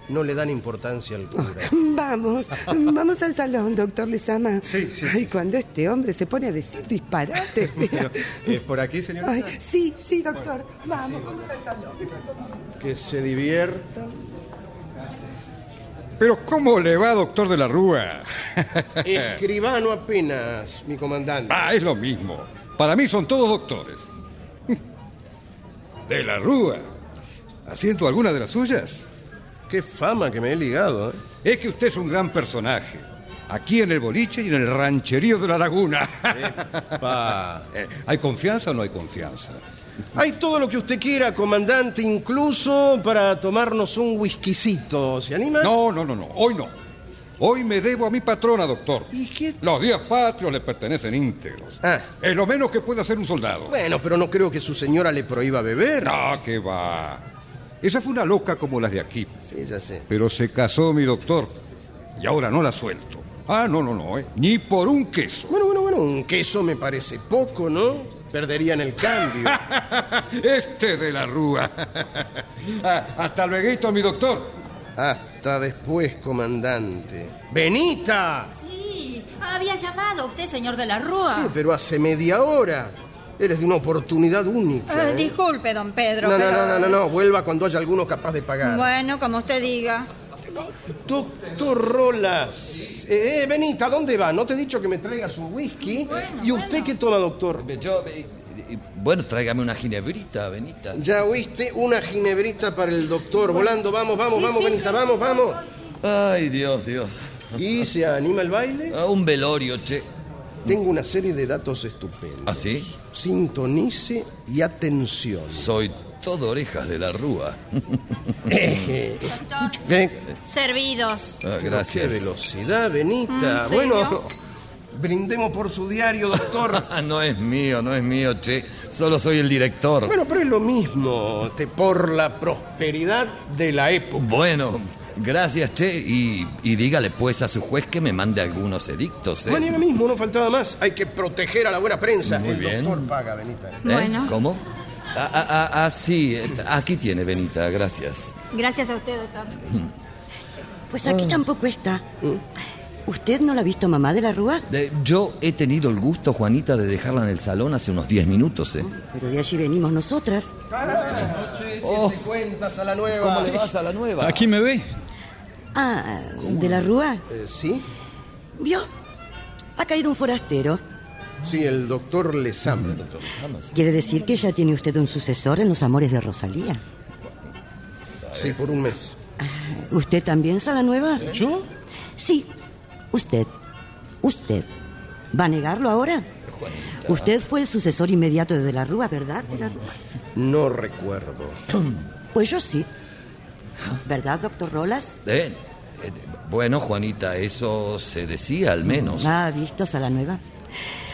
S4: No le dan importancia al cura.
S8: Vamos, vamos al salón, doctor Lezama.
S11: Sí, sí,
S8: Ay, cuando este hombre se pone a decir disparates.
S11: Pero, ¿Es por aquí, señorita?
S8: Ay, sí, sí, doctor. Vamos, vamos al salón.
S4: Que se divierta.
S12: Pero ¿cómo le va, doctor de la Rúa?
S4: Escribano apenas, mi comandante.
S12: Ah, es lo mismo. Para mí son todos doctores. De la Rúa. ¿Haciendo alguna de las suyas?
S4: Qué fama que me he ligado. ¿eh?
S12: Es que usted es un gran personaje. Aquí en el boliche y en el rancherío de la laguna. Eh, ¿Hay confianza o no hay confianza?
S4: Hay todo lo que usted quiera, comandante, incluso para tomarnos un whiskycito. ¿Se anima?
S12: No, no, no, no. Hoy no. Hoy me debo a mi patrona, doctor.
S4: ¿Y qué?
S12: Los días patrios le pertenecen íntegros.
S4: Ah.
S12: Es lo menos que puede hacer un soldado.
S4: Bueno, pero no creo que su señora le prohíba beber.
S12: No, que va. Esa fue una loca como las de aquí.
S4: Sí, ya sé.
S12: Pero se casó mi doctor. Y ahora no la suelto. Ah, no, no, no, eh. Ni por un queso.
S4: Bueno, bueno, bueno, un queso me parece poco, ¿no? Perderían el cambio.
S12: Este de la rúa. Ah, Hasta luego, mi doctor.
S4: Hasta después, comandante. ¡Benita!
S3: Sí, había llamado usted, señor de la Rúa.
S4: Sí, pero hace media hora. Eres de una oportunidad única.
S3: Eh,
S4: ¿eh?
S3: disculpe, don Pedro.
S4: No, no,
S3: pero-
S4: no, no, no, no, vuelva cuando haya alguno capaz de pagar.
S3: Bueno, como usted diga.
S4: Doctor Rolas. Eh, eh, Benita, ¿dónde va? ¿No te he dicho que me traigas un whisky? ¿Y usted qué toma, doctor?
S5: Yo, eh, eh, bueno, tráigame una ginebrita, Benita.
S4: Ya oíste, una ginebrita para el doctor. Volando, vamos, vamos, vamos, Benita, vamos, vamos.
S5: Ay, Dios, Dios.
S4: ¿Y se anima el baile?
S5: Ah, un velorio, che.
S4: Tengo una serie de datos estupendos.
S5: ¿Ah, sí?
S4: Sintonice y atención.
S5: Soy todo orejas de la rúa.
S4: Eh,
S3: Doctor, servidos.
S5: Ah,
S4: qué
S5: gracias.
S4: velocidad, Benita.
S3: ¿en
S4: bueno, brindemos por su diario, doctor.
S5: Ah, no es mío, no es mío, che. Solo soy el director.
S4: bueno, pero es lo mismo, te por la prosperidad de la época.
S5: Bueno, gracias, che. Y, y dígale pues a su juez que me mande algunos edictos, ¿eh?
S4: Mañana mismo, no faltaba más. Hay que proteger a la buena prensa.
S5: Muy
S4: el
S5: bien.
S4: doctor paga, Benita.
S5: ¿Eh?
S3: Bueno.
S5: ¿Cómo? Ah, ah, ah, ah, sí, aquí tiene, Benita, gracias.
S3: Gracias a usted, doctor.
S13: Pues aquí tampoco está. ¿Usted no la ha visto mamá de la Rúa?
S5: Eh, yo he tenido el gusto, Juanita, de dejarla en el salón hace unos 10 minutos, ¿eh?
S13: Pero de allí venimos nosotras.
S4: Oh, ¿Qué te cuentas a la nueva?
S5: ¿Cómo le vas a la nueva?
S14: Aquí me ve.
S13: Ah, ¿de la Rúa?
S4: Eh, ¿Sí?
S13: ¿Vio? Ha caído un forastero.
S4: Sí, el doctor Lezama.
S13: Quiere decir que ya tiene usted un sucesor en los amores de Rosalía.
S4: Sí, por un mes.
S13: ¿Usted también, Sala Nueva?
S14: ¿Yo?
S13: Sí, usted. Usted. ¿Va a negarlo ahora? Usted fue el sucesor inmediato de De la Rúa, ¿verdad? De la Rúa?
S4: No recuerdo.
S13: Pues yo sí. ¿Verdad, doctor Rolas?
S5: Eh, eh, bueno, Juanita, eso se decía al menos.
S13: Ah, visto, Sala Nueva.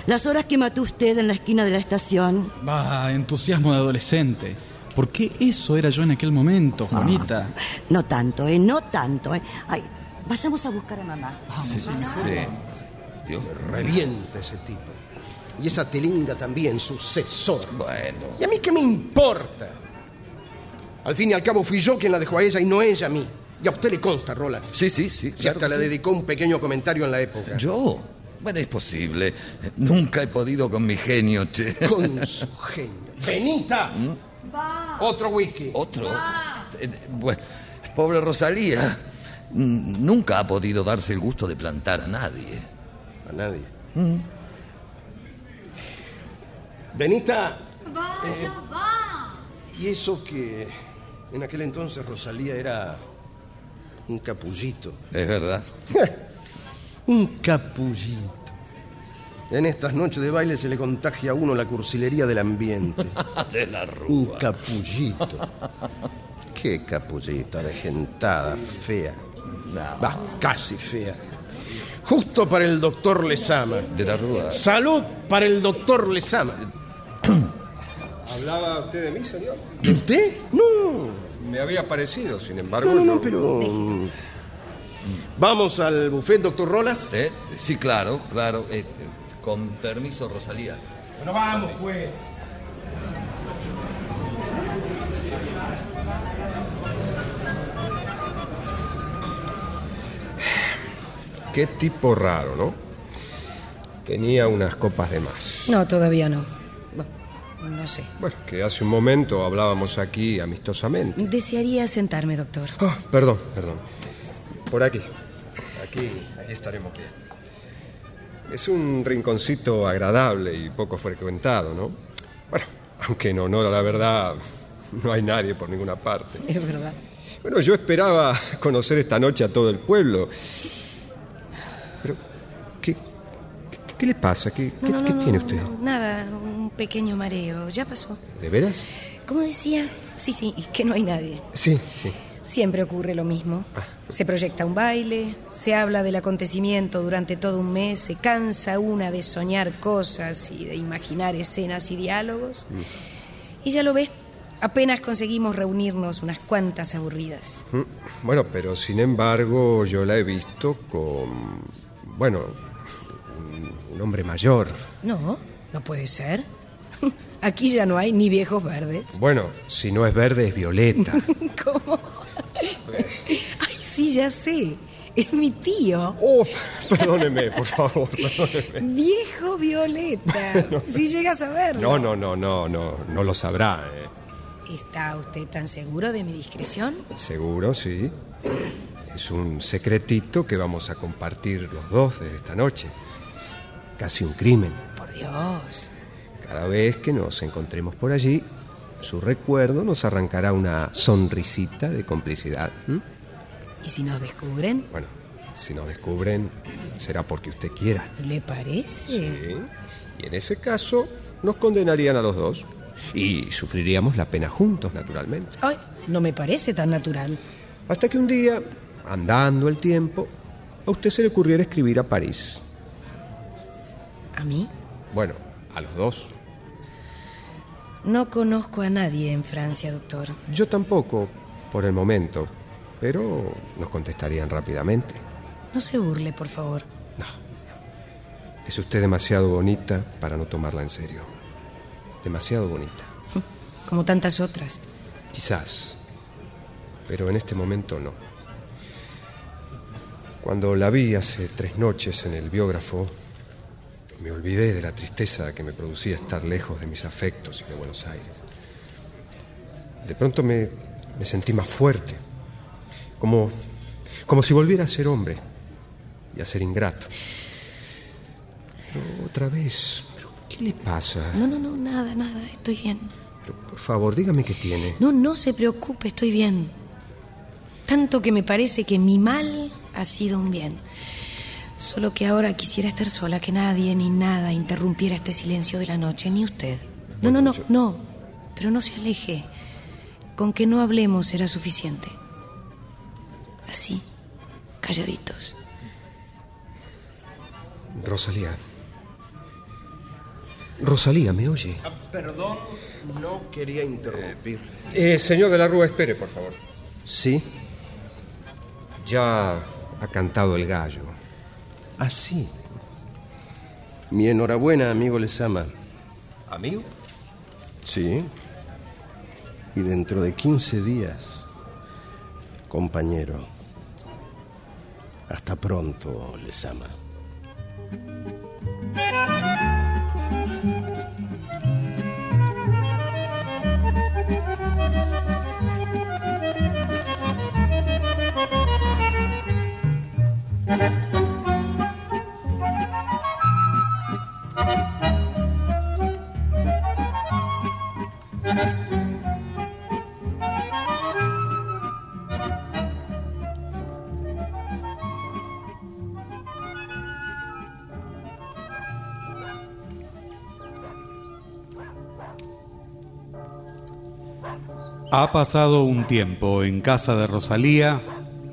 S13: Las horas que mató usted en la esquina de la estación.
S14: Va, entusiasmo de adolescente. ¿Por qué eso era yo en aquel momento, Juanita?
S13: No tanto, ¿eh? No tanto, ¿eh? Ay, vayamos a buscar a mamá.
S5: Sí, sí, sí. Dios
S4: Revienta ese tipo. Y esa telinga también, sucesor.
S5: Bueno.
S4: ¿Y a mí qué me importa? Al fin y al cabo fui yo quien la dejó a ella y no ella a mí. Y a usted le consta, Roland.
S5: Sí, sí, sí.
S4: Si
S5: claro
S4: hasta le
S5: sí.
S4: dedicó un pequeño comentario en la época.
S5: ¿Yo? Bueno, es posible. Nunca he podido con mi genio, che.
S4: Con su genio. ¡Benita! Otro whisky.
S5: ¿Otro? Eh, Bueno, pobre Rosalía. Nunca ha podido darse el gusto de plantar a nadie.
S4: A nadie. Benita. eh, Y eso que en aquel entonces Rosalía era un capullito.
S5: Es verdad.
S4: Un capullito. En estas noches de baile se le contagia a uno la cursilería del ambiente.
S5: De la rúa.
S4: Un capullito. Qué capullita, regentada, fea. Va, casi fea. Justo para el doctor Lezama.
S5: De la rúa.
S4: Salud para el doctor Lezama.
S11: ¿Hablaba usted de mí, señor?
S4: ¿De usted? No.
S11: Me había parecido, sin embargo.
S4: No, no, no,
S11: yo-
S4: pero. Vamos al buffet, doctor Rolas.
S5: ¿Eh? Sí, claro, claro. Eh, eh, con permiso, Rosalía.
S4: Bueno, vamos, pues.
S11: Qué tipo raro, ¿no? Tenía unas copas de más.
S10: No, todavía no. No sé.
S11: Bueno, que hace un momento hablábamos aquí amistosamente.
S10: Desearía sentarme, doctor.
S11: Ah, perdón, perdón. Por aquí. Aquí, aquí estaremos bien. Es un rinconcito agradable y poco frecuentado, ¿no? Bueno, aunque en honor a la verdad no hay nadie por ninguna parte.
S10: Es verdad.
S11: Bueno, yo esperaba conocer esta noche a todo el pueblo. Pero, ¿qué, qué, le pasa? ¿Qué, qué-
S10: No, no,
S11: qué
S10: no,
S11: tiene usted?
S10: nada, un pequeño mareo. Ya pasó.
S11: ¿De veras?
S10: ¿Cómo decía? Sí, sí, que no hay nadie.
S11: Sí, sí.
S10: Siempre ocurre lo mismo. Se proyecta un baile, se habla del acontecimiento durante todo un mes, se cansa una de soñar cosas y de imaginar escenas y diálogos. Y ya lo ves, apenas conseguimos reunirnos unas cuantas aburridas.
S11: Mm, Bueno, pero sin embargo yo la he visto con, bueno, un, hombre mayor.
S10: No, no puede ser. Aquí ya no hay ni viejos verdes.
S11: Bueno, si no es verde es violeta.
S10: ¿Cómo? Ay, sí, ya sé. Es mi tío.
S11: Oh, perdóneme, por favor, perdóneme.
S10: Viejo Violeta. Si llegas a verlo.
S11: No, no, no, no, no, no lo sabrá. ¿eh?
S10: ¿Está usted tan seguro de mi discreción?
S11: Seguro, sí. Es un secretito que vamos a compartir los dos de esta noche. Casi un crimen.
S10: Por Dios.
S11: Cada vez que nos encontremos por allí, su recuerdo nos arrancará una sonrisita de complicidad.
S10: ¿Y si nos descubren?
S11: Bueno, si nos descubren, será porque usted quiera.
S10: ¿Le parece?
S11: Sí. Y en ese caso, nos condenarían a los dos. Y sufriríamos la pena juntos, naturalmente.
S10: Ay, no me parece tan natural.
S11: Hasta que un día, andando el tiempo, a usted se le ocurriera escribir a París.
S10: ¿A mí?
S11: Bueno, a los dos.
S10: No conozco a nadie en Francia, doctor.
S11: Yo tampoco, por el momento. Pero nos contestarían rápidamente.
S10: No se burle, por favor.
S11: Es usted demasiado bonita para no tomarla en serio. Demasiado bonita.
S10: Como tantas otras.
S11: Quizás. Pero en este momento no. Cuando la vi hace tres noches en el biógrafo, me olvidé de la tristeza que me producía estar lejos de mis afectos y de Buenos Aires. De pronto me, me sentí más fuerte, como, como si volviera a ser hombre y a ser ingrato. Pero otra vez, ¿pero ¿qué le pasa?
S10: No, no, no, nada, nada, estoy bien.
S11: Por favor, dígame qué tiene.
S10: No, no se preocupe, estoy bien. Tanto que me parece que mi mal ha sido un bien. Solo que ahora quisiera estar sola, que nadie ni nada interrumpiera este silencio de la noche, ni usted. No, no, no, no. Pero no se aleje. Con que no hablemos será suficiente. Así, calladitos.
S11: Rosalía. Rosalía, ¿me oye?
S4: Perdón, no quería interrumpir.
S11: Eh, señor de la Rúa, espere, por favor.
S4: ¿Sí?
S11: Ya ha cantado el gallo.
S4: Ah, sí. Mi enhorabuena, amigo Lezama.
S11: ¿Amigo?
S4: Sí. Y dentro de 15 días, compañero. Hasta pronto, Lezama.
S2: Ha pasado un tiempo en casa de Rosalía.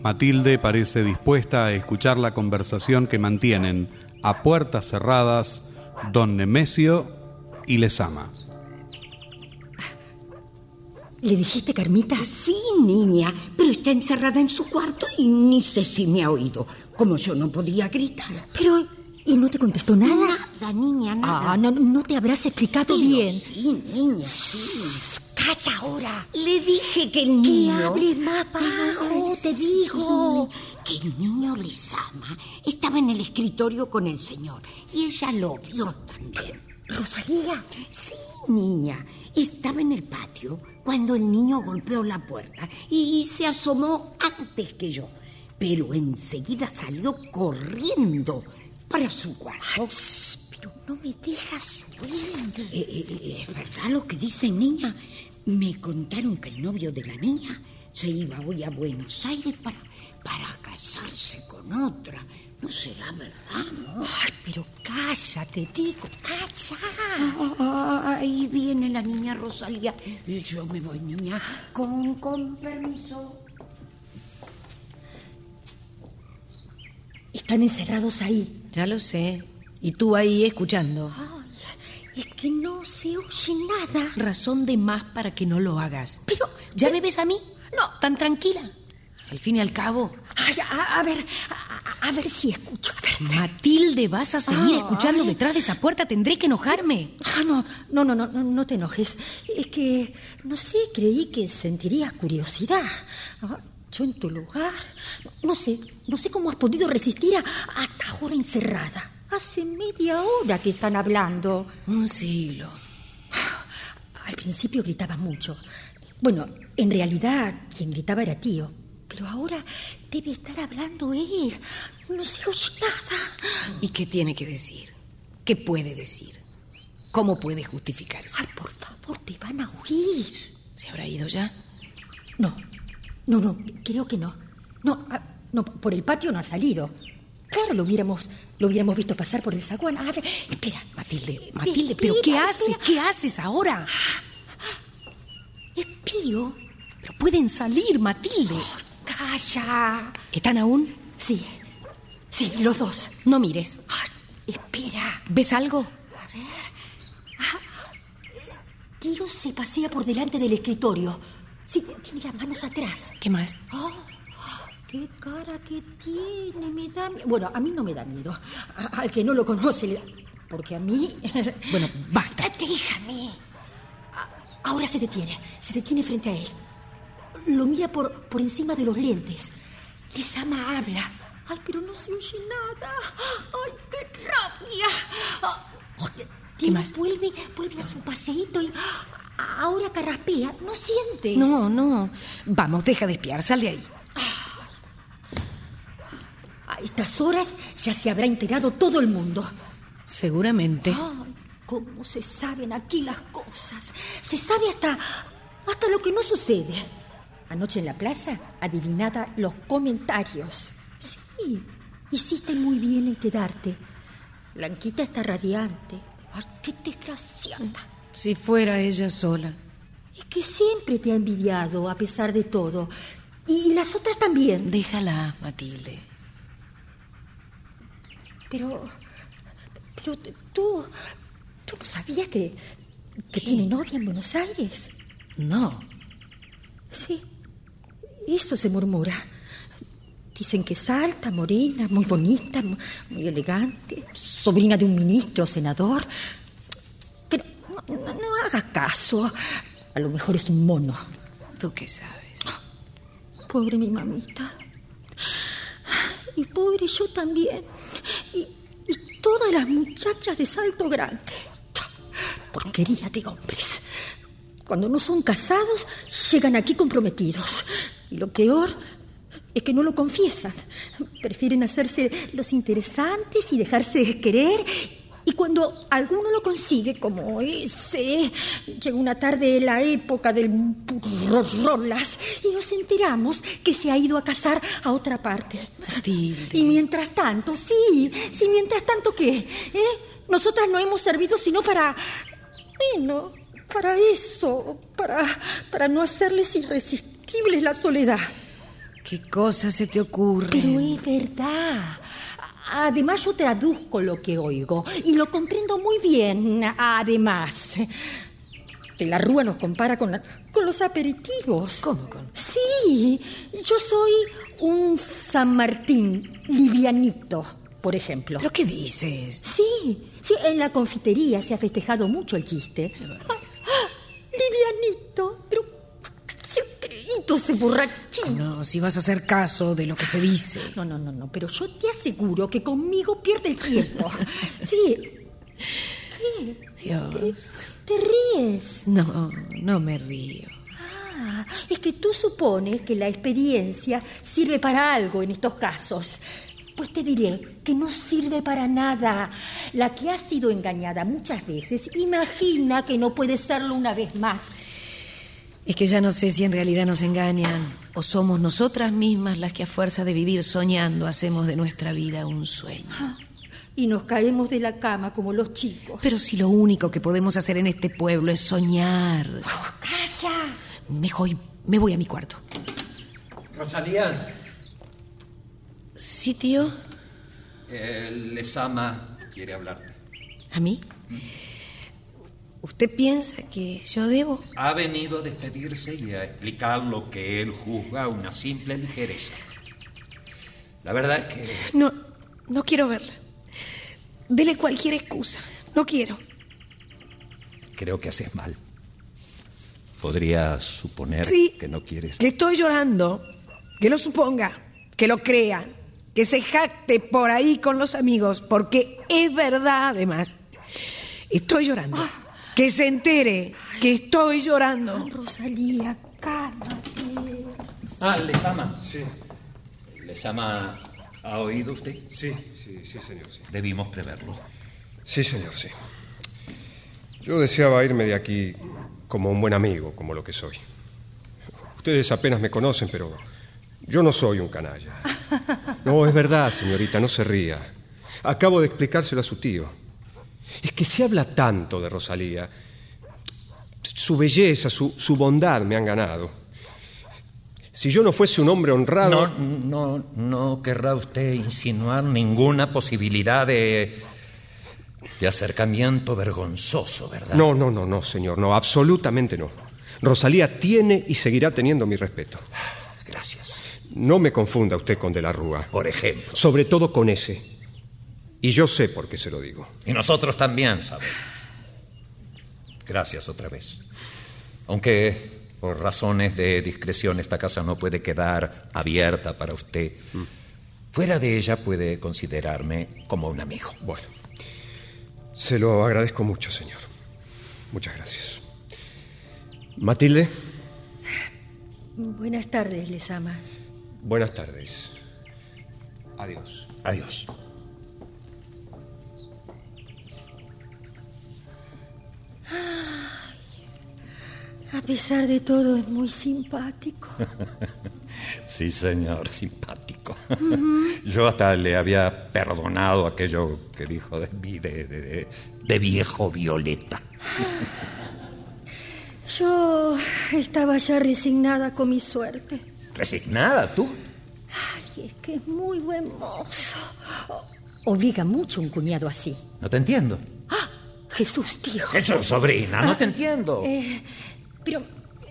S2: Matilde parece dispuesta a escuchar la conversación que mantienen a puertas cerradas don Nemesio y Lesama.
S15: ¿Le dijiste, Carmita?
S16: Sí, niña, pero está encerrada en su cuarto y ni sé si me ha oído. Como yo no podía gritar.
S15: Pero, ¿y no te contestó nada?
S16: Nada, niña, nada.
S15: Ah, no, no te habrás explicado
S16: Pero
S15: bien.
S16: Sí, niña, sí.
S15: Calla ahora.
S16: Le dije que el
S15: Que
S16: niño...
S15: hable más bajo, te digo.
S16: Que el niño Lizama estaba en el escritorio con el señor y ella lo vio también.
S15: ¿Rosalía?
S16: Sí, niña. Estaba en el patio cuando el niño golpeó la puerta y se asomó antes que yo. Pero enseguida salió corriendo para su cuarto.
S15: Pero no me dejas oír.
S16: Eh, eh, eh, ¿Es verdad lo que dicen, niña? Me contaron que el novio de la niña se iba hoy a Buenos Aires para, para casarse con otra. No será verdad, ¿no?
S15: Ay, pero cállate, digo, calla.
S16: Ahí viene la niña Rosalía. Y yo me voy, niña, con, con permiso.
S15: Están encerrados ahí.
S10: Ya lo sé. Y tú ahí escuchando.
S15: Es que no se oye nada.
S10: Razón de más para que no lo hagas.
S15: Pero,
S10: ¿Ya me ves a mí? No. ¿Tan tranquila? Al fin y al cabo.
S15: Ay, a, a ver, a, a ver si escucho. A ver.
S10: Matilde, ¿vas a seguir escuchando detrás de esa puerta? Tendré que enojarme.
S15: Ah, no, no, no, no, no, te enojes. Es que, no sé, creí que sentirías curiosidad. Ah, Yo en tu lugar, no sé, no sé cómo has podido resistir a, hasta ahora encerrada. Hace media hora que están hablando.
S10: Un siglo.
S15: Al principio gritaba mucho. Bueno, en realidad quien gritaba era tío. Pero ahora debe estar hablando él. No se oye nada.
S10: ¿Y qué tiene que decir? ¿Qué puede decir? ¿Cómo puede justificarse?
S15: Ay, por favor, te van a oír.
S10: ¿Se habrá ido ya?
S15: No, no, no, creo que no. No, ah, no, por el patio no ha salido. Claro, lo hubiéramos, lo hubiéramos visto pasar por el zaguán. A ver, espera.
S10: Matilde, Matilde, ¿pero qué haces? ¿Qué haces ahora?
S15: Es Pío.
S10: Pero pueden salir, Matilde.
S15: Calla.
S10: ¿Están aún?
S15: Sí, sí, los dos.
S10: No mires.
S15: Espera.
S10: ¿Ves algo?
S15: Tío se pasea por delante del escritorio. Sí, tiene las manos atrás.
S10: ¿Qué más?
S15: Oh, qué cara que tiene, me da miedo. Bueno, a mí no me da miedo. A- al que no lo conoce, le da- porque a mí.
S10: Bueno, basta.
S15: Déjame. A- Ahora se detiene, se detiene frente a él. Lo mira por, por encima de los lentes. Les ama habla. Ay, pero no se oye nada. Ay, qué rabia. Ay, Tino vuelve, vuelve a su paseíto y ahora carraspea. ¿No sientes?
S10: No, no. Vamos, deja de espiar, sal de ahí.
S15: A estas horas ya se habrá enterado todo el mundo.
S10: Seguramente.
S15: Ay, cómo se saben aquí las cosas. Se sabe hasta, hasta lo que no sucede. Anoche en la plaza, adivinada los comentarios. Sí, hiciste muy bien en quedarte. Blanquita está radiante. Ay, qué desgraciada.
S10: Si fuera ella sola.
S15: Es que siempre te ha envidiado, a pesar de todo. Y, y las otras también.
S10: Déjala, Matilde.
S15: Pero. Pero tú. ¿Tú no sabías que. que tiene novia en Buenos Aires?
S10: No.
S15: Sí. Eso se murmura. Dicen que es alta, morena, muy bonita, mu- muy elegante, sobrina de un ministro, senador. Pero no, no- no hagas caso. A lo mejor es un mono.
S10: ¿Tú qué sabes?
S15: Pobre mi mamita. Y pobre yo también. Y, y todas las muchachas de Salto Grande. Porquería de hombres. Cuando no son casados, llegan aquí comprometidos. Y lo peor es que no lo confiesan. Prefieren hacerse los interesantes y dejarse querer. Y cuando alguno lo consigue, como ese, llega una tarde la época del rolas y nos enteramos que se ha ido a casar a otra parte. Y mientras tanto, sí, sí, mientras tanto, ¿qué? ¿Eh? Nosotras no hemos servido sino para... Bueno, para eso, para, para no hacerles irresistibles la soledad.
S10: ¿Qué cosa se te ocurre?
S15: Pero es verdad. Además, yo traduzco lo que oigo y lo comprendo muy bien. Además, que la Rúa nos compara con, la- con los aperitivos.
S10: ¿Cómo?
S15: Sí, yo soy un San Martín livianito, por ejemplo.
S10: ¿Pero qué dices?
S15: Sí, sí, en la confitería se ha festejado mucho el chiste. Ese borrachín.
S10: No, si vas a hacer caso de lo que se dice.
S15: No, no, no, no, pero yo te aseguro que conmigo pierde el tiempo. Sí. ¿Qué?
S10: Dios.
S15: ¿Te ríes?
S10: No, no me río.
S15: Ah, es que tú supones que la experiencia sirve para algo en estos casos. Pues te diré que no sirve para nada. La que ha sido engañada muchas veces imagina que no puede serlo una vez más.
S10: Es que ya no sé si en realidad nos engañan o somos nosotras mismas las que a fuerza de vivir soñando hacemos de nuestra vida un sueño.
S15: Y nos caemos de la cama como los chicos.
S10: Pero si lo único que podemos hacer en este pueblo es soñar.
S15: ¡Calla!
S10: Mejor me voy a mi cuarto.
S7: Rosalía,
S10: Sí, tío.
S7: el Lesama quiere hablarte.
S10: ¿A mí? ¿Usted piensa que yo debo?
S7: Ha venido a despedirse y a explicar lo que él juzga una simple ligereza. La verdad es que
S10: No, no quiero verla. Dele cualquier excusa. No quiero.
S7: creo que haces mal. Podría suponer
S10: Sí.
S7: que no quieres.
S10: Que estoy llorando. Que lo suponga. Que lo crea. Que se jacte por ahí con los amigos. Porque es verdad, además. Estoy llorando. Que se entere que estoy llorando.
S15: Rosalía, cálmate.
S7: Ah, Lesama. Sí. Lesama, ¿ha oído usted?
S11: Sí, sí, sí, señor, sí.
S7: Debimos preverlo.
S11: Sí, señor, sí. Yo deseaba irme de aquí como un buen amigo, como lo que soy. Ustedes apenas me conocen, pero yo no soy un canalla. No, es verdad, señorita, no se ría. Acabo de explicárselo a su tío. Es que se habla tanto de Rosalía. Su belleza, su, su bondad me han ganado. Si yo no fuese un hombre honrado...
S7: No, no, no querrá usted insinuar ninguna posibilidad de. de acercamiento vergonzoso, ¿verdad?
S11: No, no, no, no, señor, no, absolutamente no. Rosalía tiene y seguirá teniendo mi respeto.
S7: Gracias.
S11: No me confunda usted con De la Rúa.
S7: Por ejemplo.
S11: Sobre todo con ese. Y yo sé por qué se lo digo.
S7: Y nosotros también sabemos. Gracias otra vez. Aunque por razones de discreción esta casa no puede quedar abierta para usted. Fuera de ella puede considerarme como un amigo.
S11: Bueno, se lo agradezco mucho, señor. Muchas gracias. Matilde,
S15: Buenas tardes, les ama.
S11: buenas tardes. Adiós.
S7: Adiós.
S15: A pesar de todo, es muy simpático.
S7: Sí, señor, simpático. Yo hasta le había perdonado aquello que dijo de mí, de, de- de- viejo violeta.
S15: Yo estaba ya resignada con mi suerte.
S7: ¿Resignada tú?
S15: Ay, es que es muy buen mozo. Obliga mucho un cuñado así.
S7: No te entiendo.
S15: Jesús, tío.
S7: Jesús, sobrina, no te entiendo.
S15: Eh, pero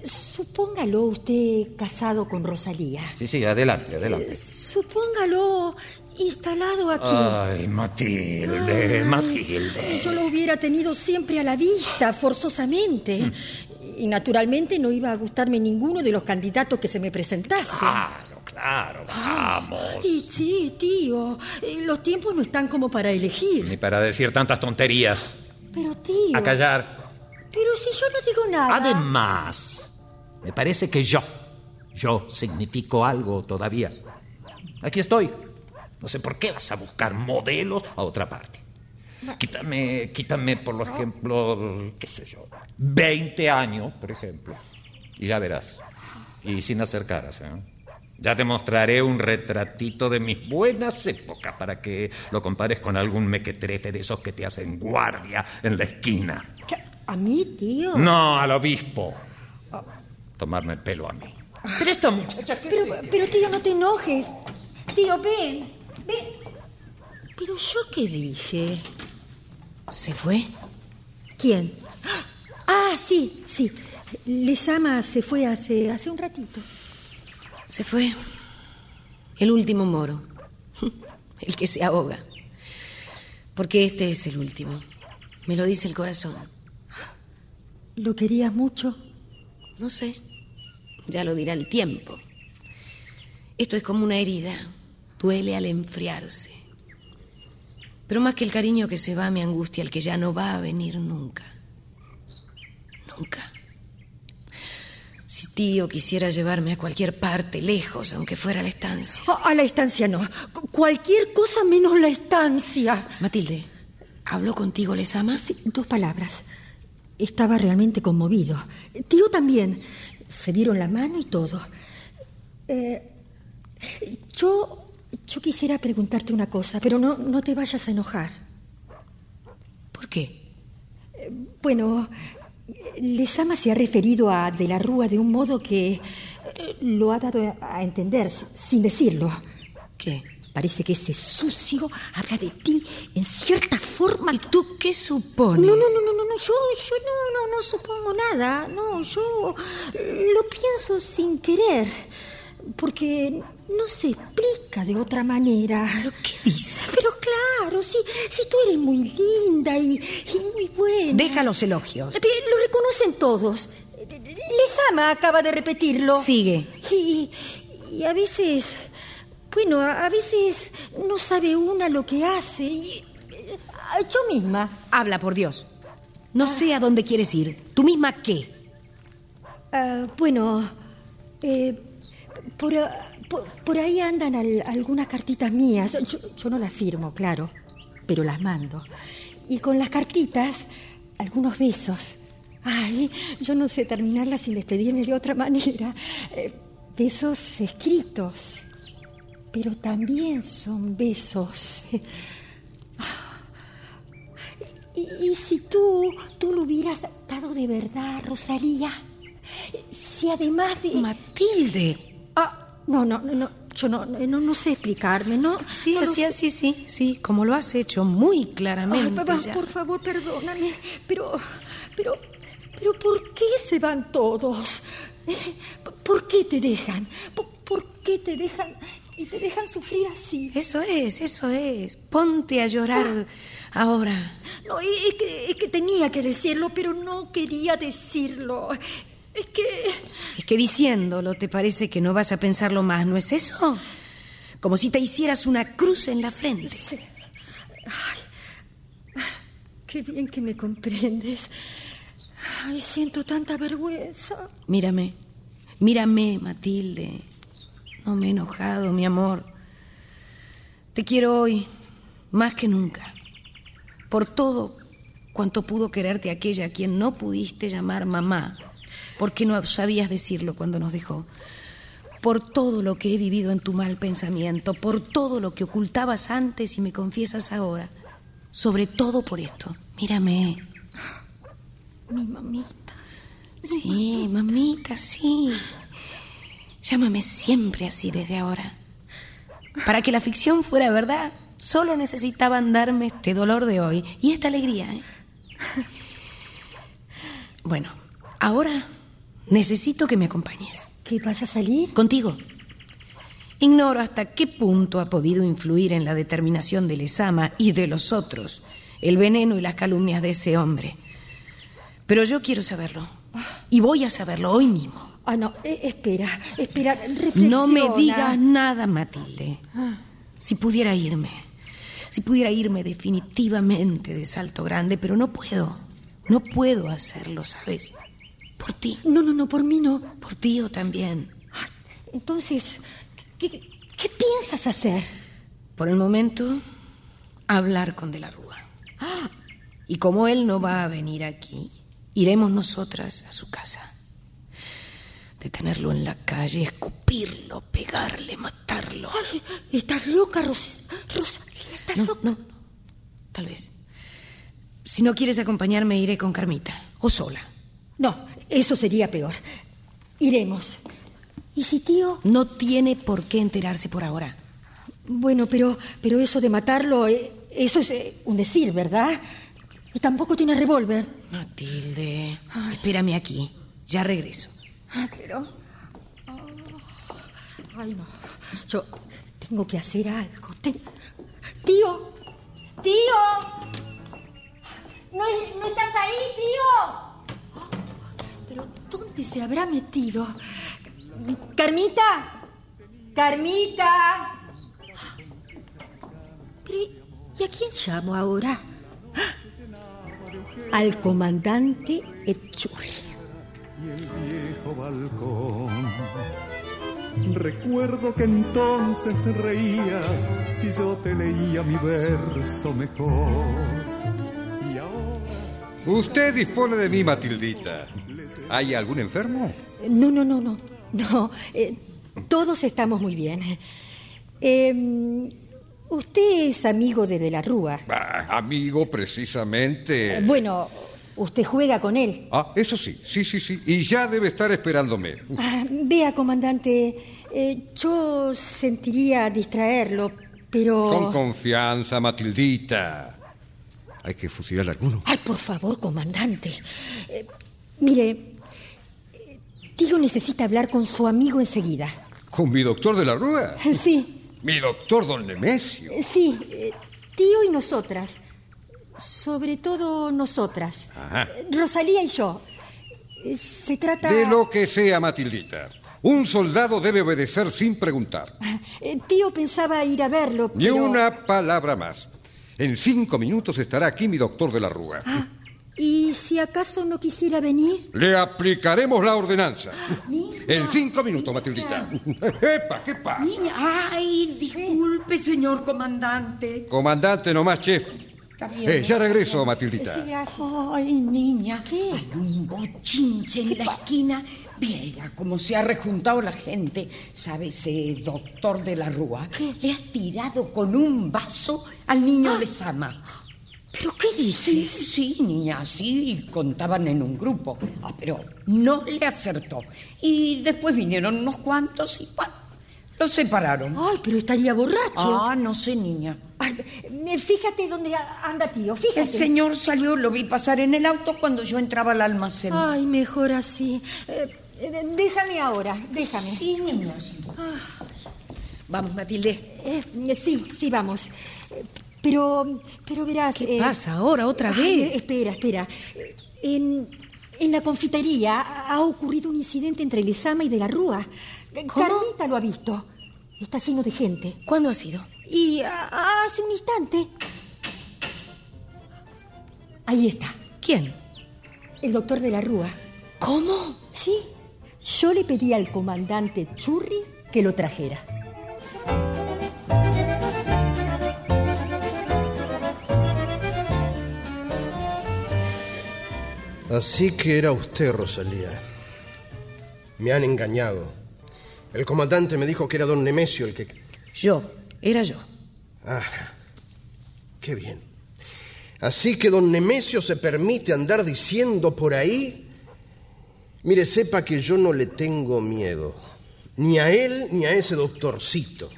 S15: supóngalo usted casado con Rosalía.
S7: Sí, sí, adelante, adelante.
S15: Supóngalo instalado aquí.
S7: Ay, Matilde, Matilde.
S15: Yo lo hubiera tenido siempre a la vista, forzosamente. Y naturalmente no iba a gustarme ninguno de los candidatos que se me presentase.
S7: Claro, claro, vamos.
S15: Y sí, tío, eh, los tiempos no están como para elegir.
S7: Ni para decir tantas tonterías.
S15: Pero tío...
S7: A callar.
S15: Pero si yo no digo nada...
S7: Además, me parece que yo, yo significo algo todavía. Aquí estoy. No sé por qué vas a buscar modelos a otra parte. Quítame, quítame, por ejemplo, qué sé yo, 20 años, por ejemplo. Y ya verás. Y sin hacer caras, ¿eh? Ya te mostraré un retratito de mis buenas épocas para que lo compares con algún mequetrefe de esos que te hacen guardia en la esquina.
S15: ¿A mí, tío?
S7: No, al obispo. Tomarme el pelo a mí.
S15: Pero esta muchacha, Pero, pero tío, no te enojes. Tío, ven, ven. Pero yo qué dije.
S10: ¿Se fue?
S15: ¿Quién? Ah, sí, sí. Lesama se fue hace, hace un ratito.
S10: Se fue. El último moro. El que se ahoga. Porque este es el último. Me lo dice el corazón.
S15: ¿Lo querías mucho?
S10: No sé. Ya lo dirá el tiempo. Esto es como una herida. Duele al enfriarse. Pero más que el cariño que se va, me angustia el que ya no va a venir nunca. Nunca. Si tío quisiera llevarme a cualquier parte, lejos, aunque fuera a la estancia.
S15: A, a la estancia no. Cu- Cualquier cosa menos la estancia.
S10: Matilde, ¿habló contigo, Lesama?
S15: Sí, dos palabras. Estaba realmente conmovido. Tío también. Se dieron la mano y todo. Eh, yo, yo quisiera preguntarte una cosa, pero no, no te vayas a enojar.
S10: ¿Por qué?
S15: Eh, Bueno, Lesama se ha referido a De la Rúa de un modo que lo ha dado a entender sin decirlo.
S10: ¿Qué?
S15: Parece que ese sucio habla de ti en cierta forma. ¿Y
S10: tú qué supones?
S15: No, no, no, no, no, no, yo, yo no, no, no supongo nada. No, yo lo pienso sin querer. Porque no se explica de otra manera.
S10: ¿Pero qué dices?
S15: Pero claro, si, si tú eres muy linda y, y muy buena.
S10: Deja los elogios.
S15: Eh, Lo reconocen todos. Lesama acaba de repetirlo.
S10: Sigue.
S15: Y, y a veces, bueno, a veces no sabe una lo que hace. Y, eh, yo misma.
S10: Habla, por Dios. No sé a dónde quieres ir. ¿Tú misma qué?
S15: Ah, bueno, eh, por, ah, por, por ahí andan al- algunas cartitas mías. Yo, yo no las firmo, claro, pero las mando. Y con las cartitas, algunos besos. Ay, yo no sé terminarlas sin despedirme de otra manera. Eh, besos escritos, pero también son besos. Y, y si tú, tú lo hubieras dado de verdad, Rosalía, si además de...
S10: Matilde.
S15: Ah, no, no, no, no, yo no, no, no sé explicarme, ¿no?
S10: Sí,
S15: No
S10: así, sí, sí, como lo has hecho muy
S15: Ay,
S10: claramente.
S15: papá,
S10: ya.
S15: por favor, perdóname, pero, pero, pero, ¿por qué se van todos? Eh, ¿Por qué te dejan? ¿Por, por qué te dejan y te dejan sufrir así?
S10: Eso es, eso es. Ponte a llorar ahora.
S15: No, es que, es que tenía que decirlo, pero no quería decirlo. Es que...
S10: Es que diciéndolo te parece que no vas a pensarlo más, ¿no es eso? como si te hicieras una cruz en la frente.
S15: Sí. Ay, qué bien que me comprendes. Ay, siento tanta vergüenza.
S10: Mírame, mírame, Matilde. No me he enojado, mi amor. Te quiero hoy más que nunca. Por todo cuanto pudo quererte aquella a quien no pudiste llamar mamá, porque no sabías decirlo cuando nos dejó. Por todo lo que he vivido en tu mal pensamiento, por todo lo que ocultabas antes y me confiesas ahora. Sobre todo por esto. Mírame.
S15: Mi mamita.
S10: Sí, mamita, sí. Llámame siempre así desde ahora. Para que la ficción fuera verdad, solo necesitaban darme este dolor de hoy y esta alegría. ¿eh? Bueno, ahora necesito que me acompañes.
S15: ¿Qué vas a salir?
S10: Contigo. Ignoro hasta qué punto ha podido influir en la determinación de Lesama y de los otros el veneno y las calumnias de ese hombre. Pero yo quiero saberlo. Y voy a saberlo hoy mismo.
S15: Ah, no, eh, espera, espera, reflexiona.
S10: No me digas nada, Matilde. Si pudiera irme, si pudiera irme definitivamente de Salto Grande, pero no puedo. No puedo hacerlo, ¿sabes? Por ti.
S15: No, no, no, por mí no.
S10: Por ti o también.
S15: Entonces, ¿qué, qué piensas hacer?
S10: Por el momento, hablar con De la Rúa. Y como él no va a venir aquí, iremos nosotras a su casa. Detenerlo en la calle, escupirlo, pegarle, matarlo.
S15: Ay, estás loca, Ros estás
S10: no,
S15: loca.
S10: No, no, tal vez. Si no quieres acompañarme, iré con Carmita, o sola.
S15: No, eso sería peor. Iremos. ¿Y si tío?
S10: No tiene por qué enterarse por ahora.
S15: Bueno, pero, pero eso de matarlo, eh, eso es eh, un decir, ¿verdad? Y tampoco tiene revólver.
S10: Matilde, espérame aquí. Ya regreso.
S15: Ah, pero... Ay, no. Yo tengo que hacer algo. Tío, tío. ¿No, ¿No estás ahí, tío? Pero ¿dónde se habrá metido? Carmita. Carmita. ¿y a quién llamo ahora? Al comandante Echurri.
S17: Y el viejo balcón. Recuerdo que entonces reías si yo te leía mi verso mejor. Y ahora
S11: Usted dispone de mí, Matildita. ¿Hay algún enfermo?
S15: No, no, no, no. No, eh, todos estamos muy bien. Eh, usted es amigo de De la Rúa.
S11: Ah, amigo, precisamente.
S15: Eh, Bueno, usted juega con él.
S11: Ah, eso sí, sí, sí, sí. Y ya debe estar esperándome.
S15: Ah, vea, comandante, eh, yo sentiría distraerlo, pero...
S11: Con confianza, Matildita. ¿Hay que fusilar a alguno?
S15: Ay, por favor, comandante. Eh, mire, eh, Tío necesita hablar con su amigo enseguida.
S11: ¿Con mi doctor de la Rúa?
S15: Sí,
S11: Mi doctor don Nemesio.
S15: sí, Tío y nosotras. Sobre todo nosotras.
S11: Ajá.
S15: Rosalía y yo. Eh, Se trata...
S11: De lo que sea, Matildita. Un soldado debe obedecer sin preguntar.
S15: Eh, Tío pensaba ir a verlo,
S11: Ni
S15: pero...
S11: una palabra más. En cinco minutos estará aquí mi doctor de la Rúa.
S15: Ah, ¿Y si acaso no quisiera venir?
S11: Le aplicaremos la ordenanza. En cinco minutos, Matildita. ¡Epa! ¿Qué pasa?
S16: Niña, ay, disculpe, señor comandante.
S11: Comandante, nomás, chef. Eh, ya regreso, Matildita.
S16: Ay, niña. ¿Qué? Hay un bochinche en la esquina. Viera cómo se ha rejuntado la gente. ¿Sabe ese doctor de la Rúa? Le ha tirado con un vaso al niño Lezama.
S15: ¿Pero qué dices?
S16: Sí, sí, niña, sí, contaban en un grupo. Ah, pero no le acertó. Y después vinieron unos cuantos y, bueno, los separaron.
S15: Ay, pero estaría borracho.
S16: Ah, no sé, niña.
S15: Ay, fíjate dónde anda tío, fíjate.
S16: El señor salió, lo vi pasar en el auto cuando yo entraba al almacén.
S15: Ay, mejor así. Eh, déjame ahora, déjame.
S16: Sí, niña,
S10: Vamos, Matilde.
S15: Eh, sí, sí, vamos. Pero, pero verás...
S10: ¿Qué
S15: eh,
S10: pasa ahora, otra
S15: ay,
S10: vez?
S15: espera, espera. En, en la confitería ha ocurrido un incidente entre Lezama y De la Rúa.
S10: ¿Cómo?
S15: Carmita lo ha visto. Está lleno de gente.
S10: ¿Cuándo ha sido?
S15: Y a- hace un instante. Ahí está.
S10: ¿Quién?
S15: El doctor de la Rúa.
S10: ¿Cómo?
S15: Sí. Yo le pedí al comandante Churri que lo trajera.
S4: Así que era usted, Rosalía. Me han engañado. El comandante me dijo que era don Nemesio el que...
S10: Yo, era yo.
S4: Ah, qué bien. Así que don Nemesio se permite andar diciendo por ahí... Mire, sepa que yo no le tengo miedo. Ni a él ni a ese doctorcito.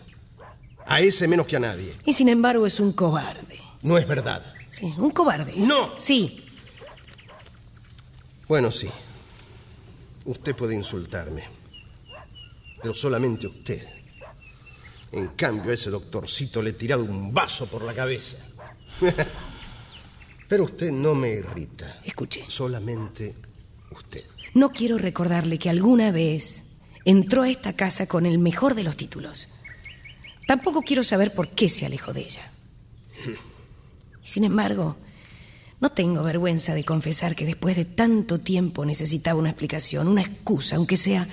S4: A ese menos que a nadie.
S10: Y sin embargo es un cobarde.
S4: No es verdad.
S10: Sí, un cobarde.
S4: No.
S10: Sí.
S4: Bueno, sí. Usted puede insultarme. Pero solamente usted. En cambio, a ese doctorcito le he tirado un vaso por la cabeza. Pero usted no me irrita.
S10: Escuche.
S4: Solamente usted.
S10: No quiero recordarle que alguna vez entró a esta casa con el mejor de los títulos. Tampoco quiero saber por qué se alejó de ella. Sin embargo, no tengo vergüenza de confesar que después de tanto tiempo necesitaba una explicación, una excusa, aunque sea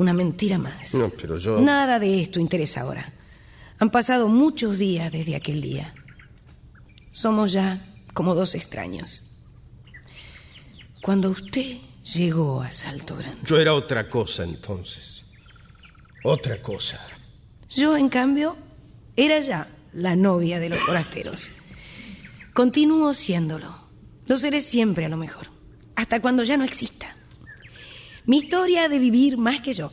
S10: una mentira más.
S4: No, pero yo...
S10: Nada de esto interesa ahora. Han pasado muchos días desde aquel día. Somos ya como dos extraños. Cuando usted llegó a Salto Grande,
S4: Yo era otra cosa entonces. Otra cosa.
S10: yo en cambio era ya la novia de los forasteros. Continúo siéndolo. Lo seré siempre a lo mejor, hasta cuando ya no exista. Mi historia ha de vivir más que yo.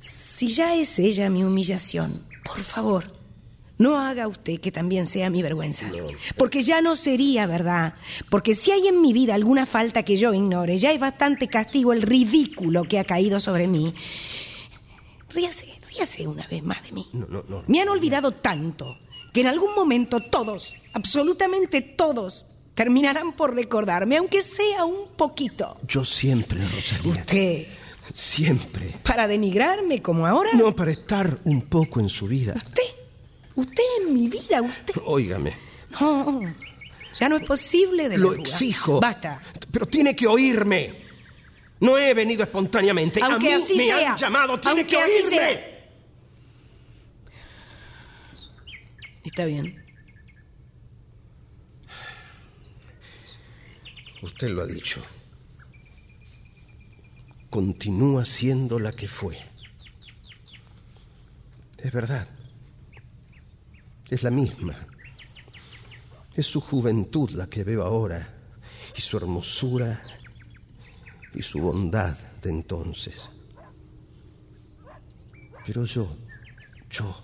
S10: Si ya es ella mi humillación, por favor, no haga usted que también sea mi vergüenza. Porque ya no sería verdad. Porque si hay en mi vida alguna falta que yo ignore, ya es bastante castigo el ridículo que ha caído sobre mí. Ríase, ríase una vez más de mí.
S4: No, no, no.
S10: Me han olvidado tanto que en algún momento todos, absolutamente todos, terminarán por recordarme, aunque sea un poquito.
S4: Yo siempre, Rosalía.
S10: ¿Usted?
S4: Siempre.
S10: ¿Para denigrarme como ahora?
S4: No, para estar un poco en su vida.
S10: ¿Usted? ¿Usted en mi vida? ¿Usted?
S4: Óigame.
S10: No, ya no es posible de
S4: Lo exijo.
S10: Basta.
S4: Pero tiene que oírme. No he venido espontáneamente.
S10: Aunque
S4: a mí
S10: así
S4: me
S10: sea.
S4: han llamado. Tiene
S10: Aunque
S4: que
S10: así
S4: oírme.
S10: sea. Está bien.
S4: Usted lo ha dicho. Continúa siendo la que fue. Es verdad. Es la misma. Es su juventud la que veo ahora, y su hermosura y su bondad de entonces. Pero yo, yo,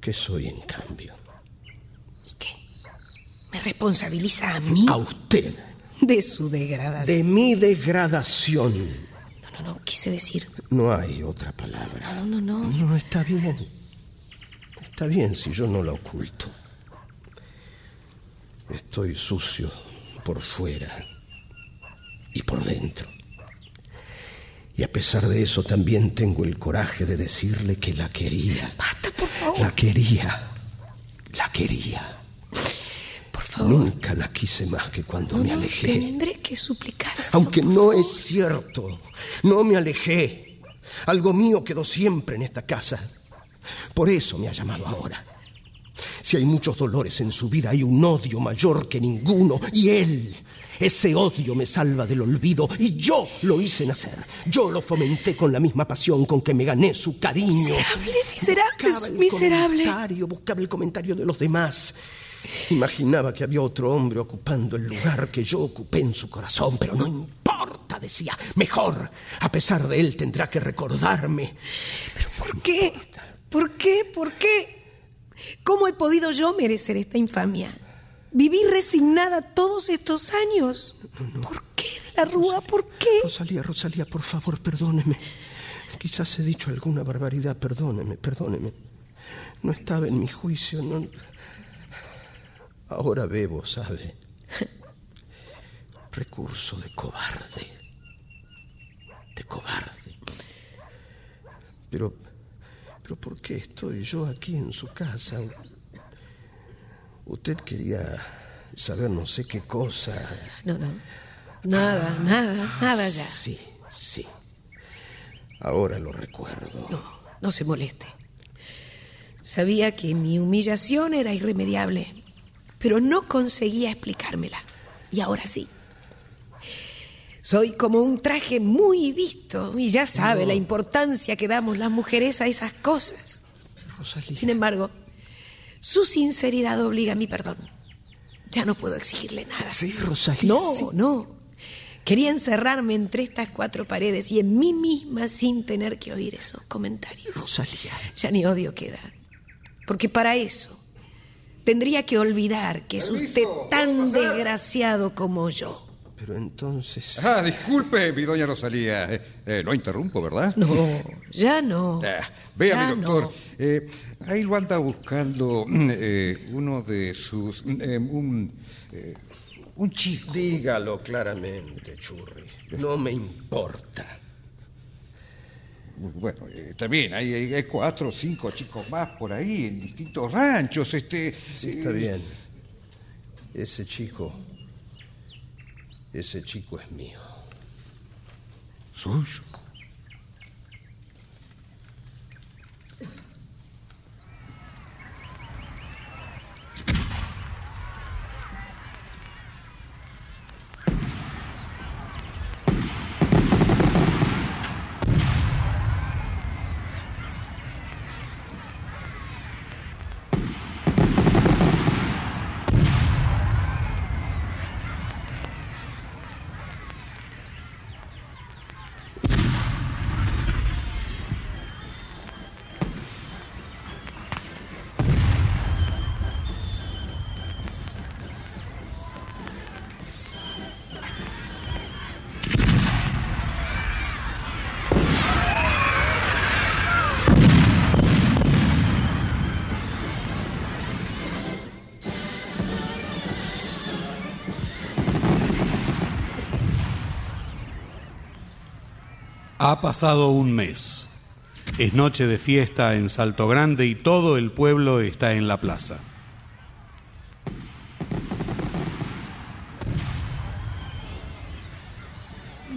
S4: ¿qué soy en cambio?
S10: ¿Me responsabiliza a mí?
S4: A usted.
S10: De su degradación.
S4: De mi degradación.
S10: No, no, no, quise decir.
S4: No hay otra palabra.
S10: No, no, no.
S4: No, está bien. Está bien si yo no la oculto. Estoy sucio por fuera y por dentro. Y a pesar de eso también tengo el coraje de decirle que la quería.
S10: Basta, por favor.
S4: La quería. La quería.
S10: Favor.
S4: Nunca la quise más que cuando me alejé.
S10: Tendré que suplicarse.
S4: Aunque no es cierto, no me alejé. Algo mío quedó siempre en esta casa. Por eso me ha llamado ahora. Si hay muchos dolores en su vida, hay un odio mayor que ninguno. Y él, ese odio me salva del olvido. Y yo lo hice nacer. Yo lo fomenté con la misma pasión con que me gané su cariño.
S10: Miserable, miserable,
S4: Buscaba el
S10: miserable.
S4: comentario, buscaba el comentario de los demás. Imaginaba que había otro hombre ocupando el lugar que yo ocupé en su corazón, pero no importa, decía. Mejor, a pesar de él, tendrá que recordarme.
S10: ¿Por qué? ¿Por qué? ¿Por qué? ¿Cómo he podido yo merecer esta infamia? Viví resignada todos estos años. ¿Por qué de la Rúa? ¿Por qué?
S4: Rosalía, Rosalía, por favor, perdóneme. Quizás he dicho alguna barbaridad, perdóneme, perdóneme. No estaba en mi juicio, no. Ahora bebo, ¿sabe? Recurso de cobarde. De cobarde. Pero, pero ¿por qué estoy yo aquí en su casa? Usted quería saber no sé qué cosa.
S10: No, no. Nada, nada, nada ya.
S4: Sí, sí. Ahora lo recuerdo.
S10: No, no se moleste. Sabía que mi humillación era irremediable, pero no conseguía explicármela. Y ahora sí. Soy como un traje muy visto y ya sabe
S4: No.
S10: la importancia que damos las mujeres a esas cosas.
S4: Rosalía.
S10: Sin embargo, su sinceridad obliga a mi perdón. Ya no puedo exigirle nada.
S4: Sí, Rosalía.
S10: No,
S4: sí.
S10: no. Quería encerrarme entre estas cuatro paredes y en mí misma sin tener que oír esos comentarios.
S4: Rosalía.
S10: Ya ni odio queda. Porque para eso tendría que olvidar que es usted tan desgraciado como yo.
S4: Pero entonces.
S12: Ah, disculpe, mi doña Rosalía. Eh, eh, no interrumpo, ¿verdad?
S10: No, ya no.
S12: Ah, vea,
S10: Ya
S12: mi doctor.
S10: no.
S12: eh, ahí lo anda buscando mm, eh, uno de sus. mm, eh, un, eh, un chico.
S4: Dígalo claramente, Churri. No me importa.
S12: Bueno, eh, está bien, hay, cuatro o cinco chicos más por ahí en distintos ranchos. Este,
S4: Sí, está bien. Ese chico. Ese chico es mío.
S12: ¿Suyo?
S2: Ha pasado un mes. Es noche de fiesta en Salto Grande y todo el pueblo está en la plaza.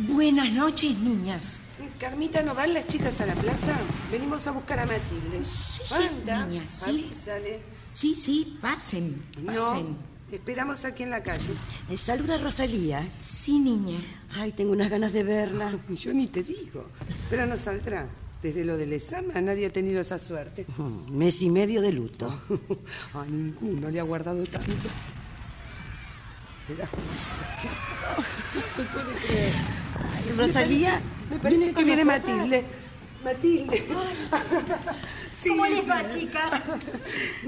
S16: Buenas noches, niñas.
S8: Carmita, ¿no van las chicas a la plaza? Venimos a buscar a Matilde.
S16: Sí, sí,
S8: Anda,
S16: niñas, sí.
S8: avísale.
S16: Sí, sí, pasen, pasen.
S8: No, esperamos aquí en la calle.
S13: Eh, saluda a Rosalía.
S16: Sí, niña.
S13: Ay, tengo unas ganas de verla.
S8: Yo ni te digo. Pero no saldrá. Desde lo del examen nadie ha tenido esa suerte.
S13: Mes y medio de luto.
S8: A ninguno le ha guardado tanto. ¿Te das cuenta? No se puede creer.
S13: Ay, Rosalía,
S8: Me parece
S13: ¿viene
S8: que viene? Matilde. Matilde. Sí,
S15: ¿Cómo les
S8: sí.
S15: va, chicas?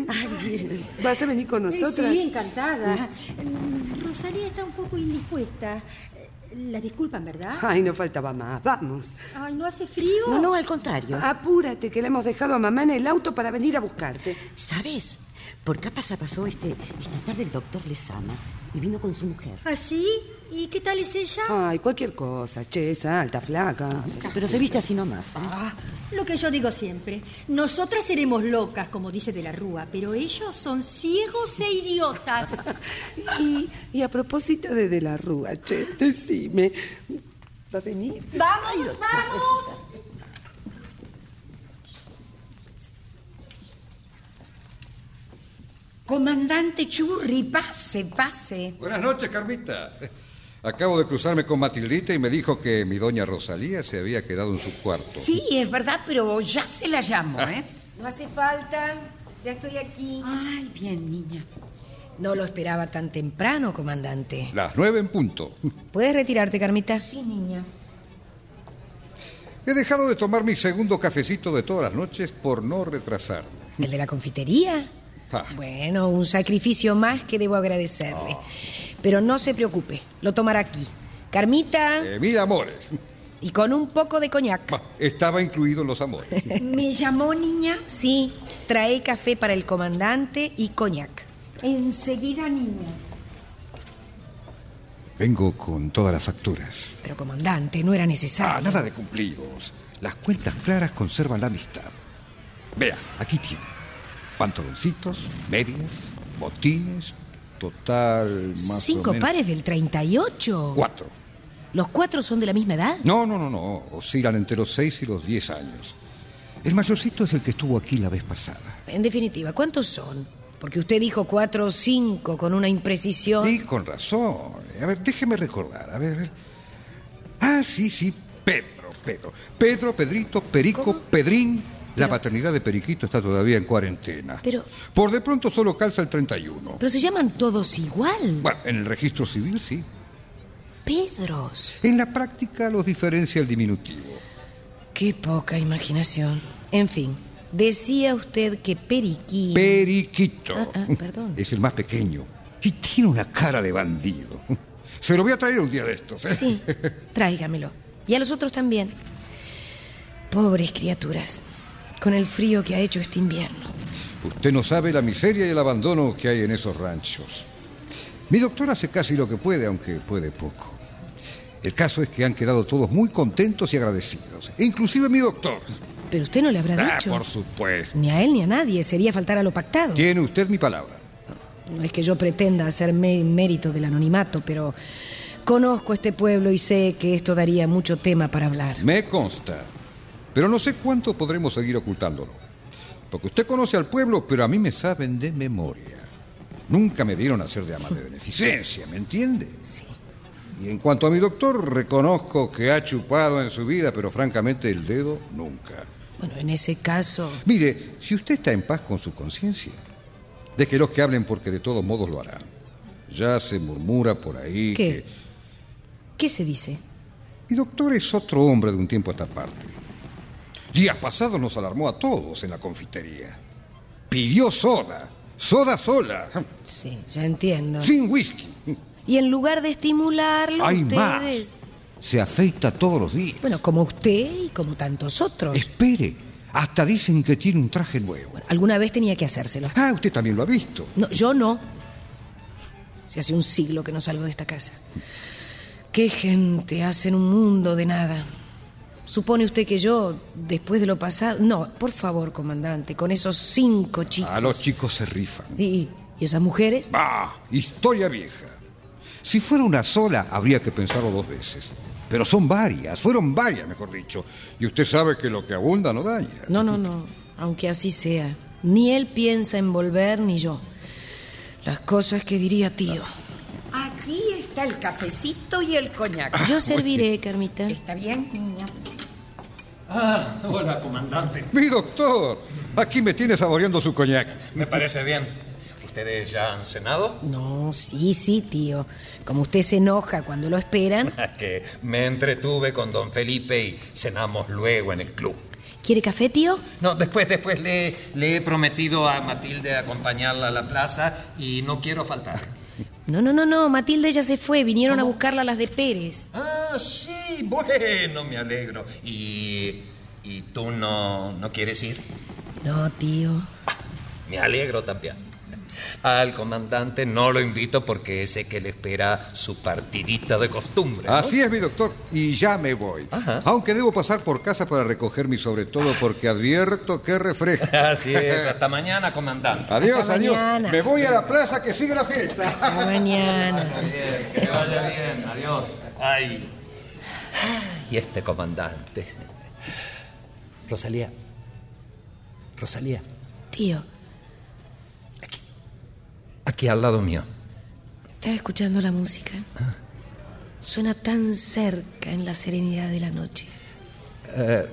S13: Ay, bien.
S8: ¿Vas a venir con nosotras?
S15: Sí, encantada. Mm, Rosalía está un poco indispuesta. Eh, La disculpan, ¿verdad?
S8: Ay, no faltaba más. Vamos.
S15: Ay, ¿no hace frío?
S13: No, no, al contrario.
S8: Apúrate, que le hemos dejado a mamá en el auto para venir a buscarte.
S13: ¿Sabes? Por pasa- pasó este, esta tarde el doctor Lezama y vino con su mujer.
S15: ¿Ah, sí? ¿Y qué tal es ella?
S8: Ay, cualquier cosa, che, es alta, flaca.
S13: Pero se viste así nomás. ¿eh?
S15: Ah, lo que yo digo siempre. Nosotras seremos locas, como dice de la Rúa, pero ellos son ciegos e idiotas.
S8: Y, y a propósito de De la Rúa, che, decime. ¿Va a venir?
S15: ¡Vamos, vamos!
S16: Comandante Churri, pase, pase.
S12: Buenas noches, Carmita. Acabo de cruzarme con Matildita y me dijo que mi doña Rosalía se había quedado en su cuarto.
S16: Sí, es verdad, pero ya se la llamo, ¿eh?
S10: No hace falta, ya estoy aquí.
S16: Ay, bien, niña.
S10: No lo esperaba tan temprano, comandante.
S12: Las nueve en punto.
S10: ¿Puedes retirarte, Carmita?
S16: Sí, niña.
S12: He dejado de tomar mi segundo cafecito de todas las noches por no retrasarme.
S10: ¿El de la confitería?
S12: Ah,
S10: Bueno, un sacrificio más que debo agradecerle. Pero no se preocupe, lo tomará aquí. Carmita,
S12: eh, mil amores.
S10: y con un poco de coñac.
S12: Bah, Estaba incluido en los amores.
S16: ¿Me llamó, niña?
S10: Sí, trae café para el comandante y coñac.
S16: Enseguida, niña.
S12: Vengo con todas las facturas.
S10: Pero, comandante, no era necesario.
S12: Ah, nada de cumplidos. Las cuentas claras conservan la amistad. Vea, aquí tiene. Pantaloncitos, medias, botines, total más
S10: ¿Cinco
S12: o menos...
S10: pares del 38?
S12: Cuatro.
S10: ¿Los cuatro son de la misma edad?
S12: No, no, no, no. Oscilan entre los seis y los diez años. El mayorcito es el que estuvo aquí la vez pasada.
S10: En definitiva, ¿cuántos son? Porque usted dijo cuatro o cinco con una imprecisión.
S12: Y con razón. A ver, déjeme recordar. A ver, a ver. Ah, sí, sí, Pedro, Pedro. Pedro, Pedrito, Perico, Pedrín. La paternidad de Periquito está todavía en cuarentena.
S10: Pero,
S12: Por de pronto solo calza el 31.
S10: pero se llaman todos igual.
S12: Bueno, en el registro civil sí.
S10: Pedros.
S12: En la práctica los diferencia el diminutivo.
S10: Qué poca imaginación. En fin, decía usted que Periquín...
S12: Periquito.
S10: Ah, ah, perdón.
S12: Es el más pequeño. Y tiene una cara de bandido. Se lo voy a traer un día de estos. ¿eh?
S10: Sí, tráigamelo. Y a los otros también. Pobres criaturas. Con el frío que ha hecho este invierno.
S12: Usted no sabe la miseria y el abandono que hay en esos ranchos. Mi doctor hace casi lo que puede, aunque puede poco. El caso es que han quedado todos muy contentos y agradecidos. Inclusive mi doctor.
S10: Pero usted no le habrá
S12: Ah,
S10: dicho.
S12: por supuesto.
S10: Ni a él ni a nadie. Sería faltar a lo pactado.
S12: Tiene usted mi palabra.
S10: No es que yo pretenda hacerme mérito del anonimato, pero conozco este pueblo y sé que esto daría mucho tema para hablar.
S12: Me consta. Pero no sé cuánto podremos seguir ocultándolo. Porque usted conoce al pueblo, pero a mí me saben de memoria. Nunca me dieron a ser de ama de beneficencia, ¿me entiende?
S10: Sí.
S12: Y en cuanto a mi doctor, reconozco que ha chupado en su vida, pero francamente el dedo nunca.
S10: Bueno, en ese caso...
S12: Mire, si usted está en paz con su conciencia, déjelos que hablen porque de todos modos lo harán. Ya se murmura por ahí
S10: ¿Qué?
S12: que
S10: ¿Qué se dice?
S12: mi doctor es otro hombre de un tiempo a esta parte. Días pasados nos alarmó a todos en la confitería. Pidió soda, soda sola,
S10: Sí, ya entiendo.
S12: sin whisky.
S10: Y en lugar de estimularlo,
S12: Hay más.
S10: ustedes...
S12: Se afeita todos los días.
S10: Bueno, como usted y como tantos otros.
S12: Espere, hasta dicen que tiene un traje nuevo.
S10: Alguna vez tenía que hacérselo.
S12: Ah, usted también lo ha visto.
S10: No, yo no. Si hace un siglo que no salgo de esta casa. Qué gente hacen un mundo de nada. ¿Supone usted que yo, después de lo pasado... No, por favor, comandante, con esos cinco chicos...
S12: A los chicos se rifan.
S10: ¿Y, y esas mujeres?
S12: Bah, historia vieja. Si fuera una sola, habría que pensarlo dos veces. Pero son varias, fueron varias, mejor dicho. Y usted sabe que lo que abunda no daña.
S10: No, no, no. Aunque así sea. Ni él piensa en volver, ni yo. Las cosas que diría tío.
S16: Aquí está el cafecito y el coñac.
S10: Yo serviré, Carmita.
S16: ¿Está bien, niña?
S7: Ah, hola, comandante.
S12: Mi doctor, aquí me tiene saboreando su coñac.
S7: Me parece bien. ¿Ustedes ya han cenado?
S10: No, sí, sí, tío. Como usted se enoja cuando lo esperan.
S7: que me entretuve con don Felipe y cenamos luego en el club.
S10: ¿Quiere café, tío?
S7: No, después, después le, le he prometido a Matilde acompañarla a la plaza y no quiero faltar.
S10: No, no, no, no. Matilde ya se fue. Vinieron a buscarla a las de Pérez.
S7: Ah, sí, bueno, me alegro. ¿Y, y tú no, no quieres ir?
S10: No, tío.
S7: Me alegro también. Al comandante no lo invito porque sé que le espera su partidita de costumbre. ¿no?
S12: Así es, mi doctor, y ya me voy. Aunque debo pasar por casa para recoger mi sobre todo porque advierto que refresca.
S7: Así es, hasta mañana, comandante.
S12: Adiós,
S10: Hasta
S12: adiós.
S10: mañana.
S12: Me voy a la plaza que sigue la fiesta.
S10: Hasta mañana.
S7: Bien, que le vaya bien, adiós. Ay. Y este comandante. Rosalía. Rosalía,
S10: Tío,
S7: aquí al lado mío.
S10: estaba escuchando la música.
S7: Ah.
S10: Suena tan cerca en la serenidad de la noche.
S7: Eh,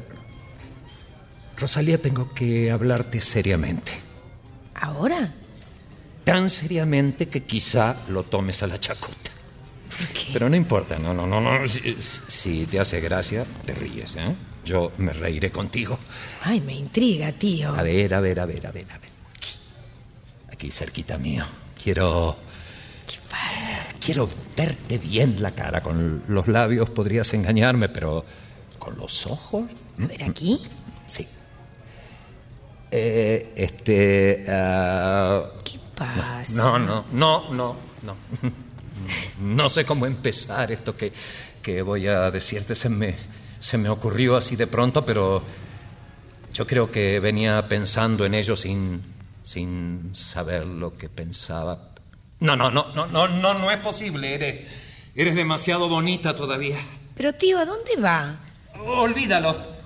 S7: Rosalía, tengo que hablarte seriamente.
S10: ¿Ahora?
S7: Tan seriamente que quizá lo tomes a la chacota. Pero no importa, no, no, no, no. Si, si te hace gracia, te ríes, ¿eh? Yo me reiré contigo.
S10: Ay, me intriga, tío.
S7: A ver, a ver, a ver, a ver, a ver. Aquí, aquí cerquita mío. Quiero.
S10: ¿Qué pasa?
S7: Quiero verte bien la cara. Con los labios podrías engañarme, pero con los ojos.
S10: A ver, aquí.
S7: Sí. Eh, este. ah,
S10: ¿Qué pasa?
S7: no, no, no, no, no. no sé cómo empezar esto que, que voy a decirte. Se me, se me ocurrió así de pronto, pero yo creo que venía pensando en ello sin, sin saber lo que pensaba. No, no, no, no, no, no, no es posible. Eres, eres demasiado bonita todavía.
S10: Pero tío, ¿a dónde va?
S7: Olvídalo.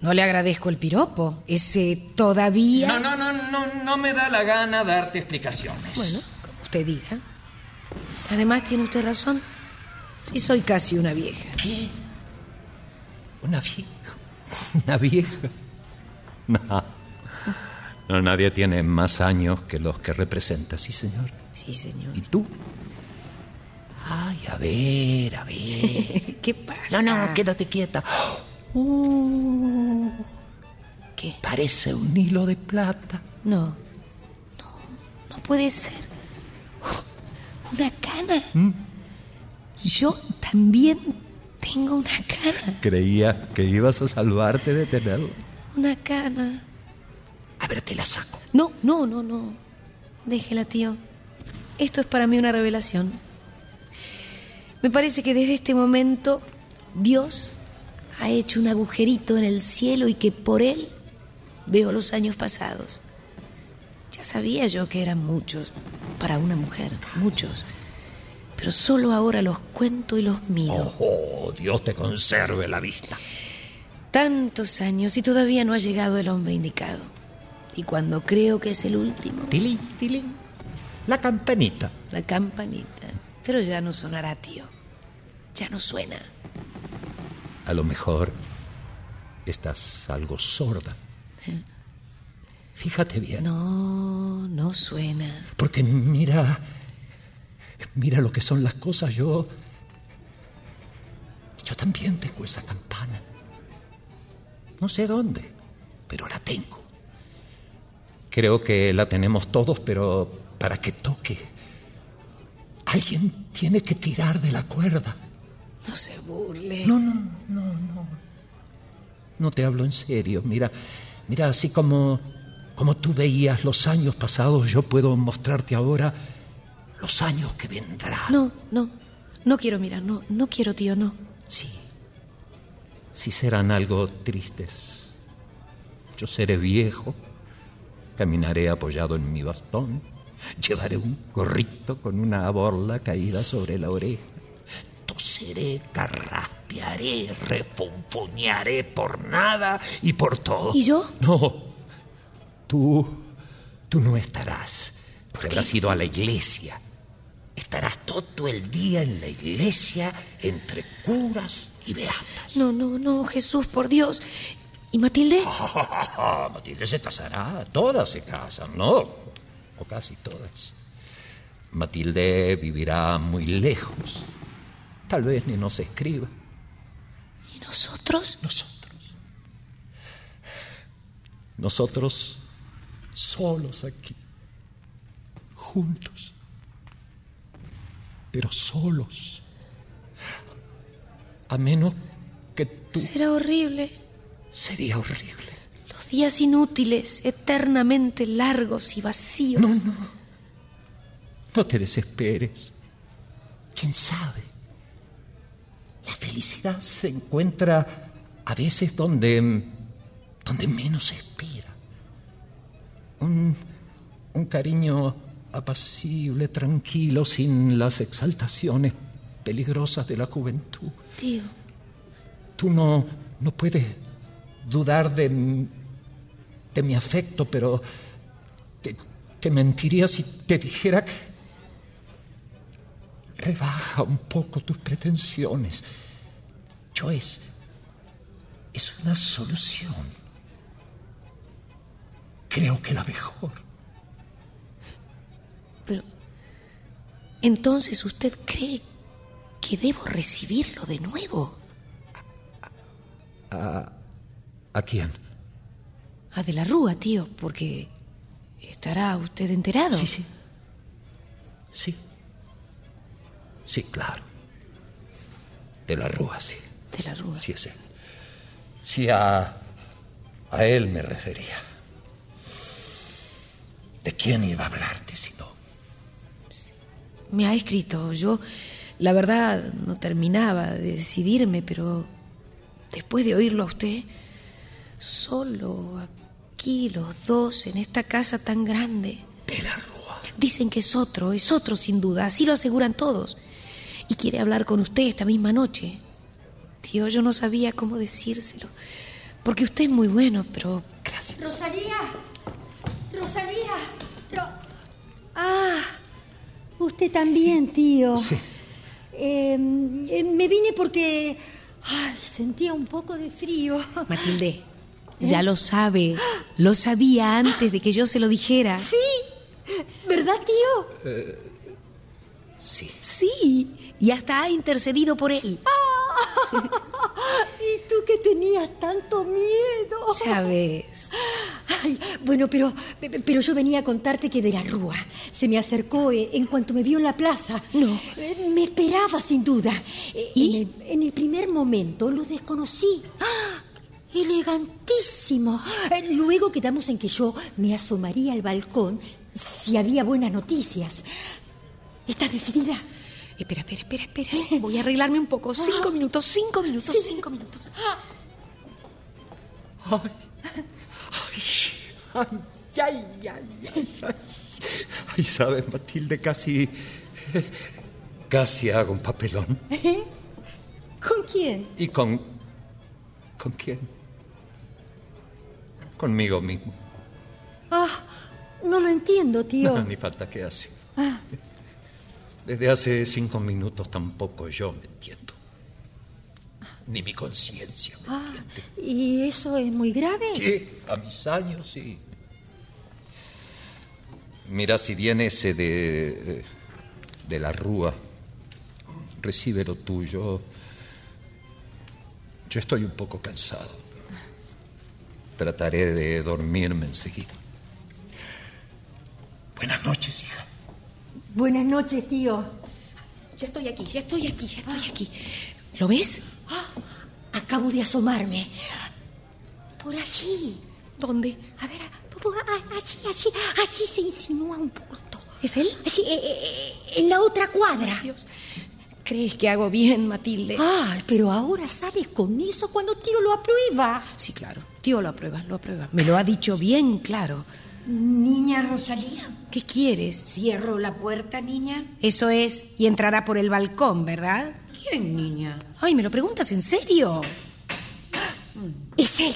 S10: No le agradezco el piropo. Ese todavía.
S7: No, no, no, no, no me da la gana darte explicaciones.
S10: Bueno, como usted diga. Además, tiene usted razón. Sí, soy casi una vieja.
S7: ¿Qué? ¿Una vieja? ¿Una vieja? No. No, nadie tiene más años que los que representa, sí, señor.
S10: Sí, señor.
S7: ¿Y tú? Ay, a ver, a ver.
S10: ¿Qué pasa?
S7: No, no, quédate quieta. Uh,
S10: ¿Qué?
S7: Parece un hilo de plata.
S10: No. No, no puede ser. Una cana.
S7: ¿Mm?
S10: Yo también tengo una cana.
S7: Creía que ibas a salvarte de tenerlo.
S10: Una cana.
S7: A ver, te la saco.
S10: No, no, no, no. Déjela, tío. Esto es para mí una revelación. Me parece que desde este momento Dios ha hecho un agujerito en el cielo y que por él veo los años pasados. Ya sabía yo que eran muchos para una mujer, muchos. Pero solo ahora los cuento y los miro.
S7: Oh, Dios te conserve la vista.
S10: Tantos años y todavía no ha llegado el hombre indicado. Y cuando creo que es el último,
S7: Tilín, tilín. La campanita.
S10: la campanita. Pero ya no sonará, tío. Ya no suena.
S7: A lo mejor estás algo sorda. Fíjate bien.
S10: No, no suena.
S7: Porque mira, mira lo que son las cosas. Yo, yo también tengo esa campana. No sé dónde, pero la tengo. Creo que la tenemos todos, pero para que toque, alguien tiene que tirar de la cuerda.
S10: No se burle.
S7: No, no, no, no. No te hablo en serio. Mira, mira, así como, como tú veías los años pasados, yo puedo mostrarte ahora los años que vendrán.
S10: No, no. No quiero mirar. No, no quiero, tío, no.
S7: Sí. Sí serán algo tristes. Yo seré viejo, caminaré apoyado en mi bastón, llevaré un gorrito con una borla caída sobre la oreja, toseré, carraspearé, refunfuñaré por nada y por todo.
S10: ¿Y yo?
S7: No, tú, tú no estarás, porque habrás ido a la iglesia. Estarás todo el día en la iglesia entre curas y beatas.
S10: No, no, no, Jesús, por Dios. ¿Y Matilde?
S7: Matilde se casará, todas se casan, ¿no? O casi todas. Matilde vivirá muy lejos. Tal vez ni nos escriba.
S10: ¿Y nosotros?
S7: Nosotros. Nosotros solos aquí. Juntos. Pero solos. A menos que tú...
S10: Será horrible.
S7: Sería horrible.
S10: Los días inútiles, eternamente largos y vacíos.
S7: No, no. No te desesperes. ¿Quién sabe? La felicidad se encuentra a veces donde, donde menos se espera. Un, un cariño apacible, tranquilo, sin las exaltaciones peligrosas de la juventud.
S10: Tío,
S7: Tú no, no puedes dudar de, de mi afecto, pero te, te mentiría si te dijera que rebaja un poco tus pretensiones. Yo es, es una solución. Creo que la mejor.
S10: pero... Entonces usted cree que debo recibirlo de nuevo.
S7: ¿A, ¿A quién?
S10: A de la Rúa, tío, porque estará usted enterado.
S7: Sí, sí. Sí. Sí, claro. De la Rúa, sí.
S10: De la Rúa.
S7: Sí, es él. Sí, a, a él me refería. ¿De quién iba a hablarte si no?
S10: Me ha escrito. Yo, la verdad, no terminaba de decidirme, pero después de oírlo a usted, solo aquí los dos, en esta casa tan grande.
S7: De la Rúa.
S10: Dicen que es otro, es otro sin duda, así lo aseguran todos. Y quiere hablar con usted esta misma noche. Tío, yo no sabía cómo decírselo. Porque usted es muy bueno, pero...
S7: Gracias.
S15: Rosalía. Rosalía. Ro- ah, usted también, tío.
S11: Sí.
S15: Eh, eh, me vine porque ay, sentía un poco de frío.
S10: Matilde, ya lo sabe. Lo sabía antes de que yo se lo dijera.
S15: Sí, ¿verdad, tío?
S7: Sí.
S10: Sí, y hasta ha intercedido por él.
S15: Y tú que tenías tanto miedo.
S10: Ya ves.
S15: Ay, bueno, pero, pero yo venía a contarte que de la Rúa se me acercó eh, en cuanto me vio en la plaza.
S10: No.
S15: Eh, Me esperaba, sin duda. Eh,
S10: ¿Y?
S15: En el, en el primer momento lo desconocí. ¡Ah! Elegantísimo. Eh, Luego quedamos en que yo me asomaría al balcón si había buenas noticias. ¿Estás decidida?
S10: Espera, espera, espera, espera. Voy a arreglarme un poco. Cinco minutos, cinco minutos, cinco minutos.
S7: Ay, ay, ay, ay, ay. Ay, sabes, Matilde, casi. Casi hago un papelón.
S15: ¿Eh? ¿Con quién?
S7: ¿Y con. ¿Con quién? Conmigo mismo.
S15: Ah, no lo entiendo, tío.
S7: No, ni falta que hace.
S15: Ah,
S7: Desde hace cinco minutos tampoco yo me entiendo. Ni mi conciencia me
S15: ah,
S7: entiende.
S15: ¿Y eso es muy grave?
S7: Sí, a mis años sí. Mira, si viene ese de. de la Rúa, recibe lo tuyo. Yo estoy un poco cansado. Trataré de dormirme enseguida. Buenas noches, hija.
S15: Buenas noches, tío.
S10: Ya estoy aquí, ya estoy aquí, ya estoy aquí. ¿Lo ves?
S15: Ah, acabo de asomarme. Por allí.
S10: ¿Dónde?
S15: A ver, por- a- allí, allí, allí se insinúa un bulto.
S10: ¿Es él?
S15: Sí, eh, eh, en la otra cuadra.
S10: Dios. ¿Crees que hago bien, Matilde?
S15: Ah, pero ahora sabes con eso cuando tío lo aprueba.
S10: Sí, claro. Tío lo aprueba, lo aprueba. Me lo ha dicho bien claro.
S16: Niña Rosalía,
S10: ¿Qué quieres?
S16: cierro la puerta, niña.
S10: Eso es, y entrará por el balcón, ¿verdad?
S16: ¿Quién, niña?
S10: Ay, ¿me lo preguntas en serio?
S15: Es él.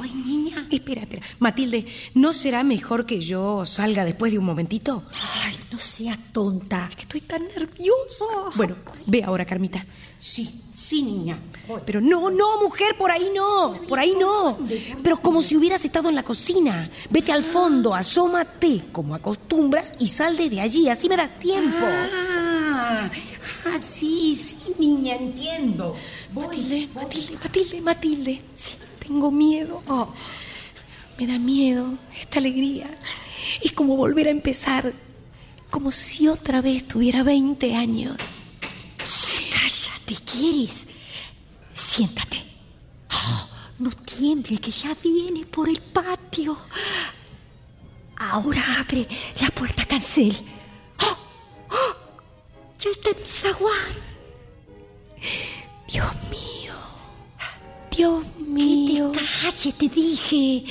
S16: Ay, niña.
S10: Espera, espera. Matilde, ¿no será mejor que yo salga después de un momentito?
S15: Ay, no seas tonta.
S10: Es que estoy tan nerviosa. Bueno, ve ahora, Carmita.
S16: Sí, sí, niña.
S10: Pero no, no, mujer, por ahí no, por ahí no. Pero como si hubieras estado en la cocina. Vete al fondo, asómate como acostumbras y sal desde allí, así me das tiempo.
S16: Ah, ah, sí, sí, niña, entiendo. Voy,
S10: Matilde,
S16: voy.
S10: Matilde, Matilde, Matilde. Sí, tengo miedo. Oh, me da miedo esta alegría. Es como volver a empezar, como si otra vez tuviera 20 años.
S15: Cállate, ¿quieres? Siéntate. Oh, no tiemble, que ya viene por el patio. Ahora abre la puerta cancel. Oh, oh, ya está en el zaguán.
S10: Dios mío. Dios mío.
S15: Que te calles, te dije.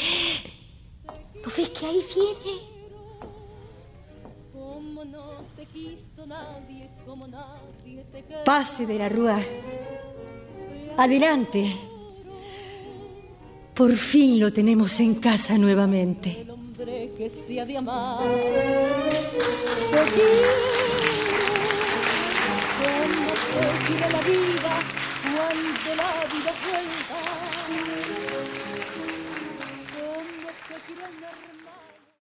S15: ¿No ves que ahí viene? Pase de la rúa. Adelante. Por fin lo tenemos en casa nuevamente.
S18: la vida, la vida